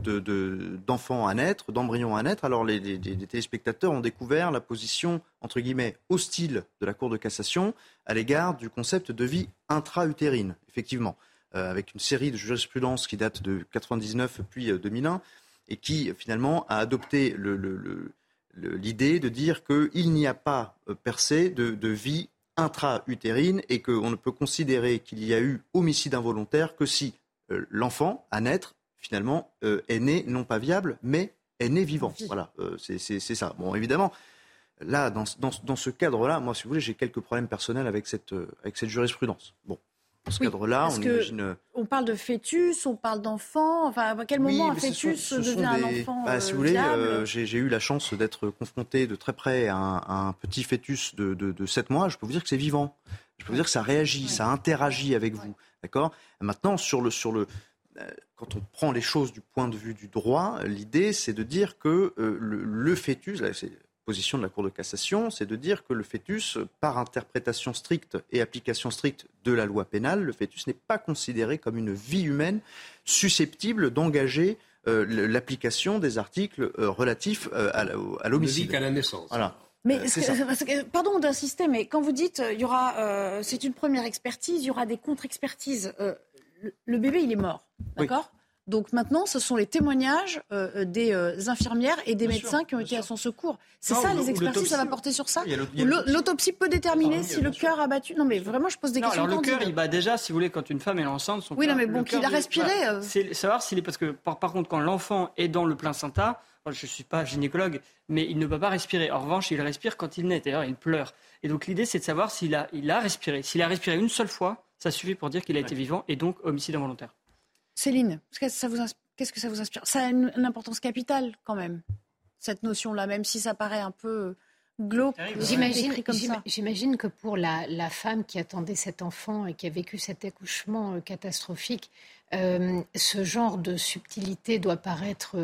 d'enfant de, à naître, d'embryon à naître, alors les, téléspectateurs ont découvert la position entre guillemets hostile de la Cour de cassation à l'égard du concept de vie intra-utérine. Effectivement, euh, avec une série de jurisprudences qui datent de 99 puis 2001 et qui finalement a adopté le l'idée de dire qu'il n'y a pas euh, percé de, de vie intra-utérine et qu'on ne peut considérer qu'il y a eu homicide involontaire que si euh, l'enfant, à naître, finalement, euh, est né non pas viable, mais est né vivant. Voilà, c'est ça. Bon, évidemment, là, dans, dans, dans ce cadre-là, moi, si vous voulez, j'ai quelques problèmes personnels avec cette, avec cette jurisprudence. Bon. Dans ce cadre-là, on imagine. Euh, on parle de fœtus, on parle d'enfant. Enfin, à quel moment un fœtus devient un enfant bah, Si vous voulez, euh, j'ai eu la chance d'être confronté de très près à un, petit fœtus de, de, 7 mois. Je peux vous dire que c'est vivant. Je peux vous dire que ça réagit, ça interagit avec vous. D'accord? Maintenant, sur le, sur le, euh, quand on prend les choses du point de vue du droit, l'idée, c'est de dire que le, le, fœtus, là, position de la Cour de cassation, c'est de dire que le fœtus, par interprétation stricte et application stricte de la loi pénale, le fœtus n'est pas considéré comme une vie humaine susceptible d'engager euh, l'application des articles euh, relatifs euh, à l'homicide. qu'à la naissance. Voilà. Mais pardon d'insister, mais quand vous dites il y aura, c'est une première expertise, il y aura des contre-expertises. le, bébé, il est mort, d'accord? Donc maintenant, ce sont les témoignages euh, euh, des euh, infirmières et des médecins qui ont été à son secours. C'est ça, les expertises, ça va porter sur ça L'autopsie peut déterminer si le cœur a battu. Non, mais vraiment, je pose des questions. Alors le cœur, il bat déjà, si vous voulez, quand une femme est enceinte, son Oui, non, mais bon, qu'il a respiré. C'est savoir s'il est. Parce que, par, contre, quand l'enfant est dans le placenta, je ne suis pas gynécologue, mais il ne peut pas respirer. En revanche, il respire quand il naît. D'ailleurs, il pleure. Et donc, l'idée, c'est de savoir s'il a, il a respiré. S'il a respiré une seule fois, ça suffit pour dire qu'il a été vivant et donc homicide involontaire. Céline, qu'est-ce que ça vous inspire? Ça a une, importance capitale quand même, cette notion-là, même si ça paraît un peu euh, glauque. J'imagine que pour la, femme qui attendait cet enfant et qui a vécu cet accouchement euh, catastrophique, euh, ce genre de subtilité doit paraître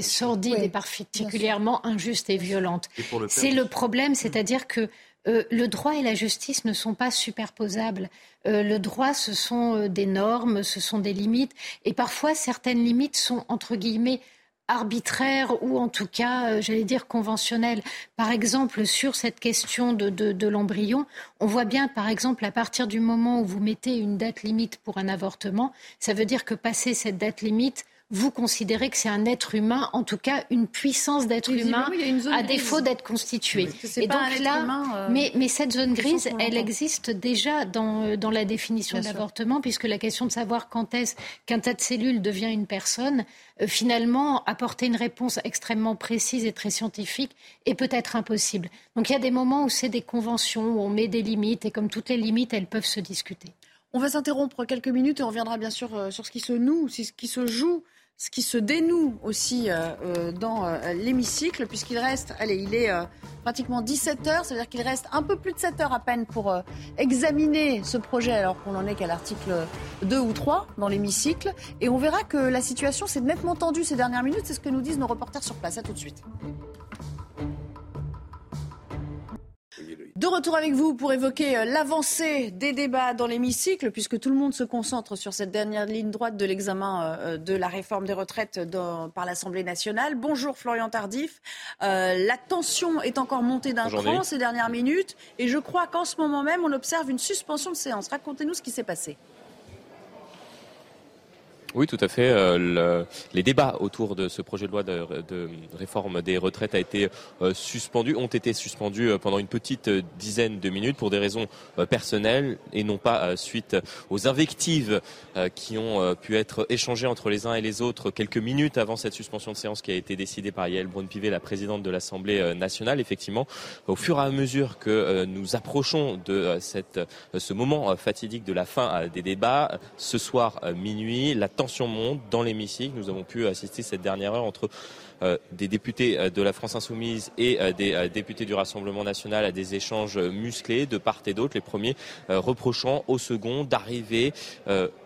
sordide et particulièrement injuste et violente. C'est le problème, c'est-à-dire que euh, le droit et la justice ne sont pas superposables. Euh, le droit, ce sont euh, des normes, ce sont des limites, et parfois certaines limites sont entre guillemets arbitraires ou en tout cas, j'allais dire, conventionnelles. Par exemple, sur cette question de, de l'embryon, on voit bien, par exemple, à partir du moment où vous mettez une date limite pour un avortement, ça veut dire que passer cette date limite, vous considérez que c'est un être humain, en tout cas une puissance d'être humain, à défaut d'être constitué. Et donc là, euh, mais, mais, cette zone grise, elle existe déjà dans, euh, dans la définition d'avortement, puisque la question de savoir quand est-ce qu'un tas de cellules devient une personne, euh, finalement, apporter une réponse extrêmement précise et très scientifique est peut-être impossible. Donc il y a des moments où c'est des conventions, où on met des limites, et comme toutes les limites, elles peuvent se discuter. On va s'interrompre quelques minutes et on reviendra bien sûr sur ce qui se noue, ce qui se joue ce qui se dénoue aussi euh, euh, dans euh, l'hémicycle, puisqu'il reste, allez, il est pratiquement 17 heures, ça veut dire qu'il reste un peu plus de 7 heures à peine pour examiner ce projet, alors qu'on n'en est qu'à l'article 2 ou 3 dans l'hémicycle. Et on verra que la situation s'est nettement tendue ces dernières minutes, c'est ce que nous disent nos reporters sur place. À tout de suite. De retour avec vous pour évoquer euh, l'avancée des débats dans l'hémicycle, puisque tout le monde se concentre sur cette dernière ligne droite de l'examen euh, euh, de la réforme des retraites par l'Assemblée nationale. Bonjour Florian Tardif. la tension est encore montée d'un cran ces dernières minutes, et je crois qu'en ce moment même, on observe une suspension de séance. Racontez-nous ce qui s'est passé. Oui, tout à fait. Euh, le, les débats autour de ce projet de loi de, de réforme des retraites a été euh, suspendu, ont été suspendus euh, pendant une petite dizaine de minutes pour des raisons personnelles et non pas suite aux invectives qui ont pu être échangées entre les uns et les autres quelques minutes avant cette suspension de séance qui a été décidée par Yael Braun-Pivet, la présidente de l'Assemblée nationale. Effectivement, au fur et à mesure que nous approchons de cette, ce moment fatidique de la fin des débats, ce soir minuit, la tension monte dans l'hémicycle. Nous avons pu assister cette dernière heure entre des députés euh, de la France insoumise et euh, des députés du Rassemblement national à des échanges musclés de part et d'autre, les premiers reprochant au second d'arriver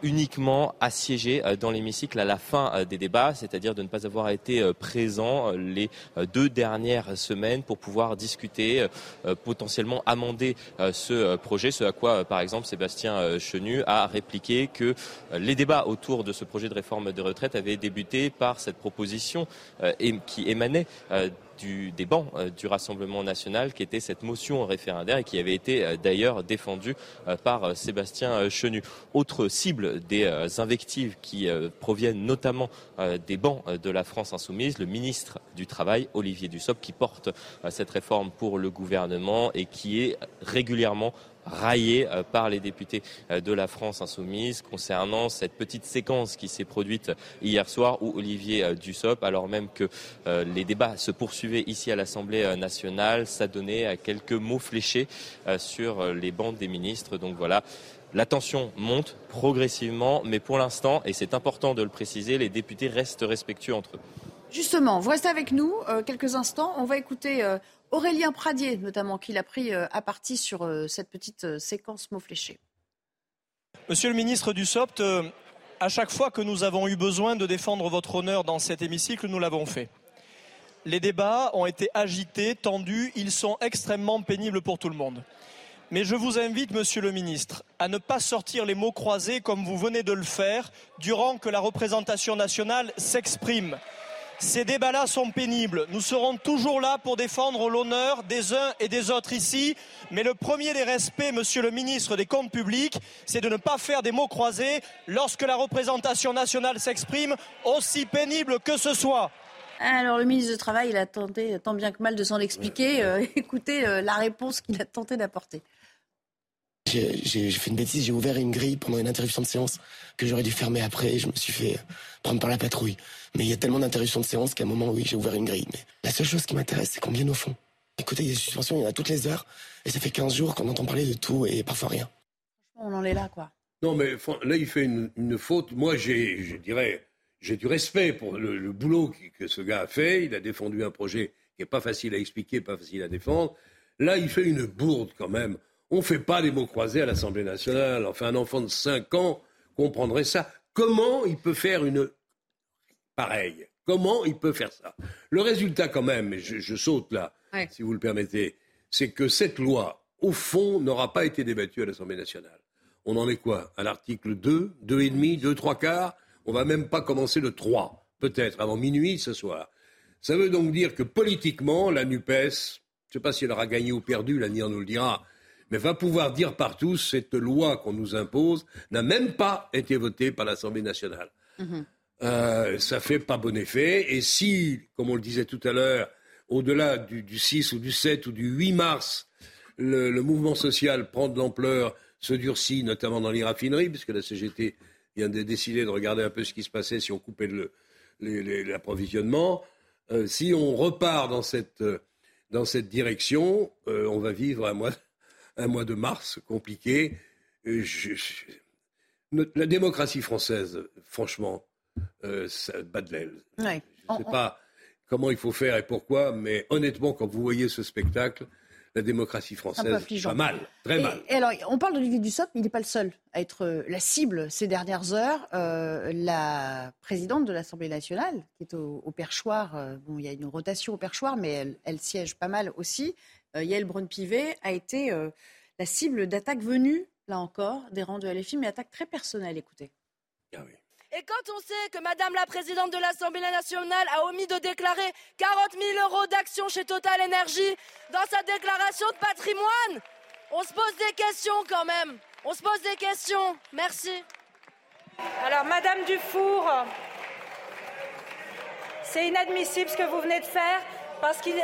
uniquement siéger dans l'hémicycle à la fin des débats, c'est-à-dire de ne pas avoir été présent les deux dernières semaines pour pouvoir discuter, potentiellement amender ce projet, ce à quoi, par exemple, Sébastien Chenu a répliqué que les débats autour de ce projet de réforme des retraites avaient débuté par cette proposition qui émanait euh, des bancs euh, du Rassemblement national, qui était cette motion référendaire et qui avait été euh, d'ailleurs défendue par Sébastien Chenu. Autre cible des invectives qui proviennent notamment des bancs de la France insoumise, le ministre du Travail, Olivier Dussopt, qui porte cette réforme pour le gouvernement et qui est régulièrement raillé euh, par les députés euh, de la France insoumise concernant cette petite séquence qui s'est produite hier soir où Olivier euh, Dussopt, alors même que les débats se poursuivaient ici à l'Assemblée nationale, s'adonnait à quelques mots fléchés sur les bancs des ministres. Donc voilà. La tension monte progressivement, mais pour l'instant, et c'est important de le préciser, les députés restent respectueux entre eux. Justement, vous restez avec nous quelques instants. On va écouter Aurélien Pradier, notamment, qui l'a pris euh, à partie sur euh, cette petite euh, séquence mot fléché. Monsieur le ministre Dussopt, à chaque fois que nous avons eu besoin de défendre votre honneur dans cet hémicycle, nous l'avons fait. Les débats ont été agités, tendus, ils sont extrêmement pénibles pour tout le monde. Mais je vous invite, monsieur le ministre, à ne pas sortir les mots croisés comme vous venez de le faire durant que la représentation nationale s'exprime. Ces débats-là sont pénibles. Nous serons toujours là pour défendre l'honneur des uns et des autres ici. Mais le premier des respects, monsieur le ministre des Comptes publics, c'est de ne pas faire des mots croisés lorsque la représentation nationale s'exprime, aussi pénible que ce soit. Alors, le ministre du Travail, il a tenté tant bien que mal de s'en expliquer. Euh, écoutez euh, la réponse qu'il a tenté d'apporter. J'ai fait une bêtise, j'ai ouvert une grille pendant une interruption de séance que j'aurais dû fermer après. Je me suis fait prendre par la patrouille. Mais il y a tellement d'interruptions de séance qu'à un moment, oui, j'ai ouvert une grille. Mais la seule chose qui m'intéresse, c'est qu'on vienne au fond. Écoutez, il y a des suspensions, il y en a toutes les heures. Et ça fait 15 jours qu'on entend parler de tout et parfois rien. On en est là, quoi. Non, mais là, il fait une, faute. Moi, j'ai, je dirais, j'ai du respect pour le, boulot que ce gars a fait. Il a défendu un projet qui n'est pas facile à expliquer, pas facile à défendre. Là, il fait une bourde quand même. On ne fait pas des mots croisés à l'Assemblée nationale. Enfin, un enfant de 5 ans comprendrait ça. Comment il peut faire une pareille? Comment il peut faire ça? Le résultat, quand même, et je, saute là, si vous le permettez, c'est que cette loi, au fond, n'aura pas été débattue à l'Assemblée nationale. On en est quoi? À l'article 2, 2,5, 2, 3 quarts? On va même pas commencer le 3, peut-être, avant minuit ce soir. Ça veut donc dire que politiquement, la NUPES, je ne sais pas si elle aura gagné ou perdu, l'avenir nous le dira, mais va pouvoir dire partout cette loi qu'on nous impose n'a même pas été votée par l'Assemblée nationale. Mhm. Euh, ça fait pas bon effet. Et si, comme on le disait tout à l'heure, au-delà du, 6 ou du 7 ou du 8 mars, le, mouvement social prend de l'ampleur, se durcit, notamment dans les raffineries, puisque la CGT vient de décider de regarder un peu ce qui se passait si on coupait l'approvisionnement. Euh, si on repart dans cette, dans cette direction, euh, on va vivre un mois, un mois de mars compliqué. la démocratie française, franchement, euh, ça bat de l'aile. Je ne sais pas comment il faut faire et pourquoi, mais honnêtement, quand vous voyez ce spectacle, la démocratie française va mal, très mal. Et alors, on parle d'Olivier Dussopt, mais il n'est pas le seul à être euh, la cible ces dernières heures. Euh, la présidente de l'Assemblée nationale, qui est au, perchoir, bon, il y a une rotation au perchoir, mais elle, elle siège pas mal aussi. Euh, Yael Braun-Pivet a été euh, la cible d'attaques venues, là encore, des rangs de LFI, mais attaques très personnelles. Écoutez. Ah Et quand on sait que Madame la Présidente de l'Assemblée nationale a omis de déclarer 40 000 euros d'actions chez Total Energy dans sa déclaration de patrimoine, on se pose des questions quand même. On se pose des questions. Merci. Alors, Madame Dufour, c'est inadmissible ce que vous venez de faire parce qu'il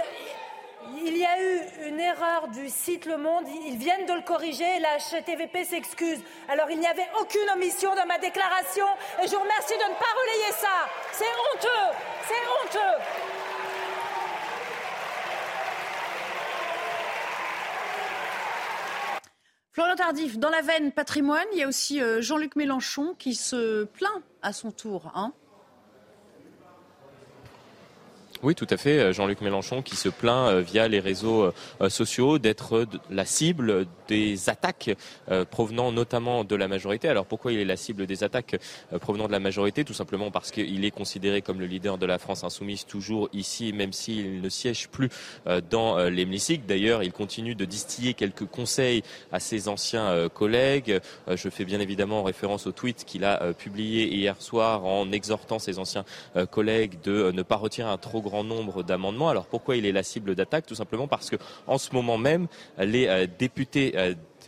il y a eu une erreur du site Le Monde. Ils viennent de le corriger et la HTVP s'excuse. Alors il n'y avait aucune omission dans ma déclaration et je vous remercie de ne pas relayer ça. C'est honteux. C'est honteux. Florian Tardif, dans la veine patrimoine, il y a aussi euh, Jean-Luc Mélenchon qui se plaint à son tour. Hein Oui, tout à fait. Euh, Jean-Luc Mélenchon qui se plaint euh, via les réseaux euh, sociaux d'être la cible des attaques provenant notamment de la majorité. Alors pourquoi il est la cible des attaques provenant de la majorité? Tout simplement parce qu'il est considéré comme le leader de la France insoumise toujours ici, même s'il ne siège plus dans l'hémicycle. D'ailleurs, il continue de distiller quelques conseils à ses anciens collègues. Je fais bien évidemment référence au tweet qu'il a publié hier soir en exhortant ses anciens collègues de ne pas retirer un trop grand nombre d'amendements. Alors pourquoi il est la cible d'attaque? Tout simplement parce que en ce moment même, les euh, députés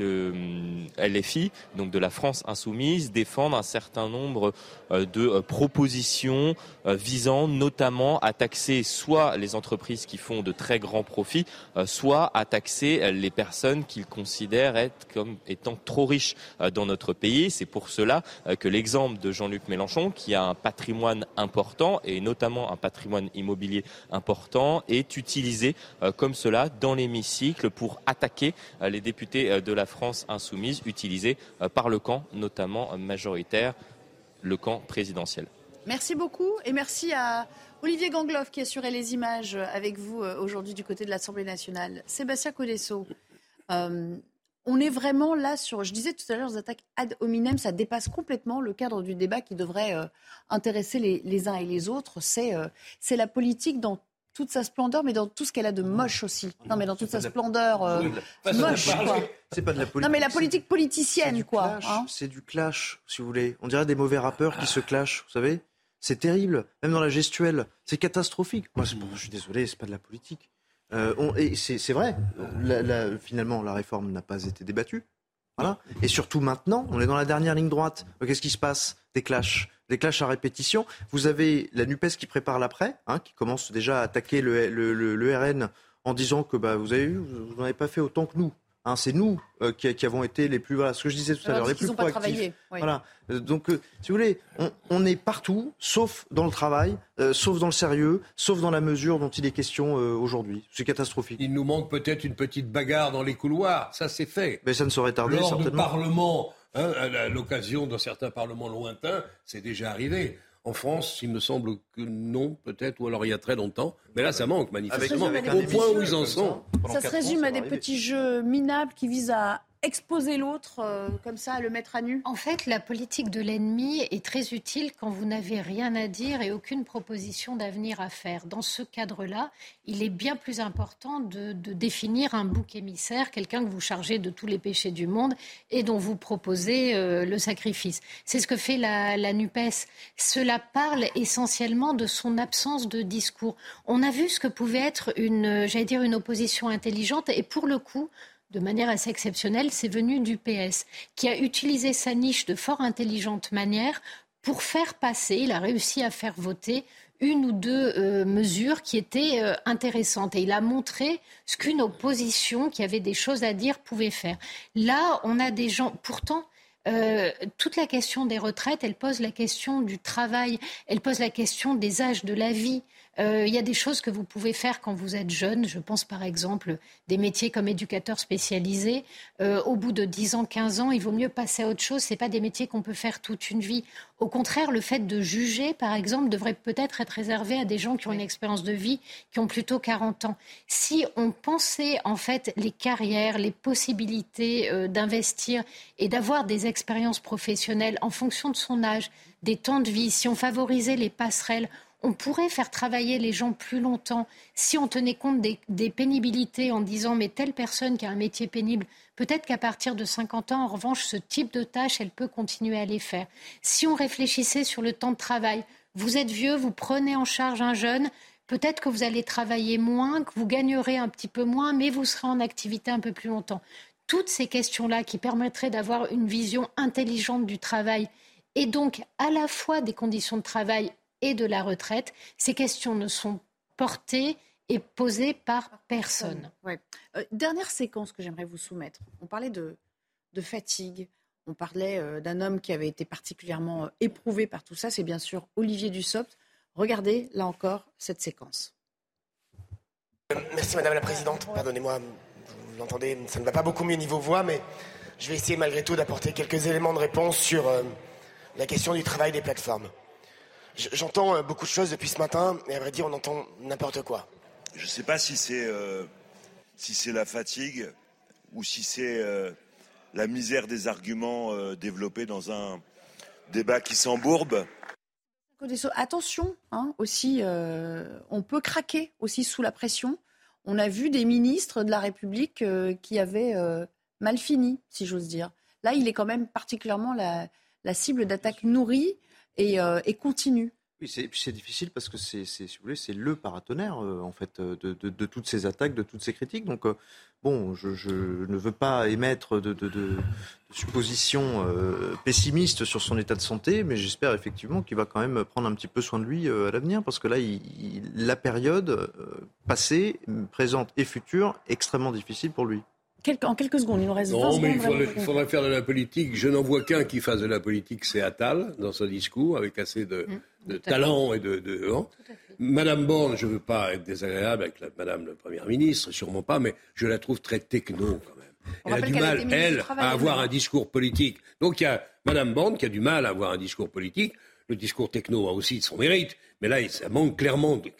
euh, LFI, donc de la France insoumise, défendent un certain nombre euh, de euh, propositions visant notamment à taxer soit les entreprises qui font de très grands profits, soit à taxer les personnes qu'ils considèrent être comme étant trop riches dans notre pays. C'est pour cela que l'exemple de Jean-Luc Mélenchon, qui a un patrimoine important et notamment un patrimoine immobilier important, est utilisé comme cela dans l'hémicycle pour attaquer les députés de la France insoumise utilisée euh, par le camp, notamment majoritaire, le camp présidentiel. Merci beaucoup et merci à Olivier Gangloff qui assurait les images avec vous euh, aujourd'hui du côté de l'Assemblée nationale. Sébastien Codesso, euh, on est vraiment là sur, je disais tout à l'heure, les attaques ad hominem, ça dépasse complètement le cadre du débat qui devrait intéresser les, uns et les autres. C'est la politique dans toute sa splendeur, mais dans tout ce qu'elle a de moche aussi. Non, mais dans toute sa splendeur euh, moche, quoi. C'est pas de la politique. Non, mais la politique politicienne, quoi. Hein. c'est du clash, si vous voulez. On dirait des mauvais rappeurs qui se clashent, vous savez. C'est terrible, même dans la gestuelle. C'est catastrophique. Moi, je suis désolé, c'est pas de la politique. Euh, et c'est vrai, finalement, la réforme n'a pas été débattue. Voilà. Et surtout maintenant, on est dans la dernière ligne droite. Qu'est-ce qui se passe? Des clashs des clashs à répétition. Vous avez la NUPES qui prépare l'après, hein, qui commence déjà à attaquer le, le, RN en disant que bah, vous avez vu, vous n'en avez pas fait autant que nous. Hein, c'est nous euh, qui, avons été les plus, voilà, ce que je disais tout à l'heure, les plus proactifs. Voilà. Euh, donc, euh, si vous voulez, on, est partout, sauf dans le travail, sauf dans le sérieux, sauf dans la mesure dont il est question aujourd'hui. C'est catastrophique. Il nous manque peut-être une petite bagarre dans les couloirs, ça c'est fait. Mais ça ne saurait tarder, Lors certainement. Parlement Hein, à l'occasion d'un certain Parlement lointain, c'est déjà arrivé. En France, il me semble que non, peut-être, ou alors il y a très longtemps. Mais là, ça manque manifestement. Au point où ils en sont. Ça se résume à des petits jeux minables qui visent à exposer l'autre euh, comme ça, le mettre à nu En fait, la politique de l'ennemi est très utile quand vous n'avez rien à dire et aucune proposition d'avenir à faire. Dans ce cadre-là, il est bien plus important de, définir un bouc émissaire, quelqu'un que vous chargez de tous les péchés du monde et dont vous proposez euh, le sacrifice. C'est ce que fait la, la NUPES. Cela parle essentiellement de son absence de discours. On a vu ce que pouvait être une, j'allais dire, une opposition intelligente et pour le coup, de manière assez exceptionnelle, c'est venu du PS, qui a utilisé sa niche de fort intelligente manière pour faire passer, il a réussi à faire voter une ou deux euh, mesures qui étaient euh, intéressantes. Et il a montré ce qu'une opposition qui avait des choses à dire pouvait faire. Là, on a des gens, pourtant, euh, toute la question des retraites, elle pose la question du travail, elle pose la question des âges de la vie. Euh, il y a des choses que vous pouvez faire quand vous êtes jeune. Je pense par exemple des métiers comme éducateur spécialisé. Euh, au bout de 10 ans, 15 ans, il vaut mieux passer à autre chose. Ce pas des métiers qu'on peut faire toute une vie. Au contraire, le fait de juger, par exemple, devrait peut-être être réservé à des gens qui ont une expérience de vie qui ont plutôt 40 ans. Si on pensait en fait les carrières, les possibilités euh, d'investir et d'avoir des expériences professionnelles en fonction de son âge, des temps de vie, si on favorisait les passerelles, on pourrait faire travailler les gens plus longtemps si on tenait compte des, pénibilités en disant mais telle personne qui a un métier pénible, peut-être qu'à partir de 50 ans, en revanche, ce type de tâches, elle peut continuer à les faire. Si on réfléchissait sur le temps de travail, vous êtes vieux, vous prenez en charge un jeune, peut-être que vous allez travailler moins, que vous gagnerez un petit peu moins, mais vous serez en activité un peu plus longtemps. Toutes ces questions-là qui permettraient d'avoir une vision intelligente du travail et donc à la fois des conditions de travail et de la retraite, ces questions ne sont portées et posées par personne. Ouais. Euh, dernière séquence que j'aimerais vous soumettre. On parlait de, de fatigue, on parlait euh, d'un homme qui avait été particulièrement euh, éprouvé par tout ça, c'est bien sûr Olivier Dussopt. Regardez là encore cette séquence. Merci Madame la Présidente. Pardonnez-moi, vous l'entendez, ça ne va pas beaucoup mieux niveau voix, mais je vais essayer malgré tout d'apporter quelques éléments de réponse sur euh, la question du travail des plateformes. J'entends euh, beaucoup de choses depuis ce matin, et à vrai dire, on entend n'importe quoi. Je ne sais pas si c'est euh, si c'est la fatigue ou si c'est euh, la misère des arguments euh, développés dans un débat qui s'embourbe. Attention, hein, aussi, euh, on peut craquer aussi sous la pression. On a vu des ministres de la République euh, qui avaient euh, mal fini, si j'ose dire. Là, il est quand même particulièrement la, la cible d'attaques nourries et, euh, et continues. Oui, c'est difficile parce que c'est, si vous voulez, c'est le paratonnerre euh, en fait euh, de, toutes ces attaques, de toutes ces critiques. Donc euh, bon, je, ne veux pas émettre de, suppositions pessimistes sur son état de santé, mais j'espère effectivement qu'il va quand même prendre un petit peu soin de lui à l'avenir parce que là, la période passée, présente et future, extrêmement difficile pour lui. En quelques secondes, il nous reste 20 Non, mais secondes. il faudrait, vraiment il faudrait faire de la politique. Je n'en vois qu'un qui fasse de la politique, c'est Attal, dans son discours, avec assez de, Mmh, de tout à talent et de... de hein. Madame Borne, je ne veux pas être désagréable avec la, Madame la Première ministre, sûrement pas, mais je la trouve très techno quand même. On Elle a du mal, elle, à avoir un discours politique. Donc il y a Madame Borne qui a du mal à avoir un discours politique. Le discours techno a aussi son mérite, mais là, ça manque clairement. de-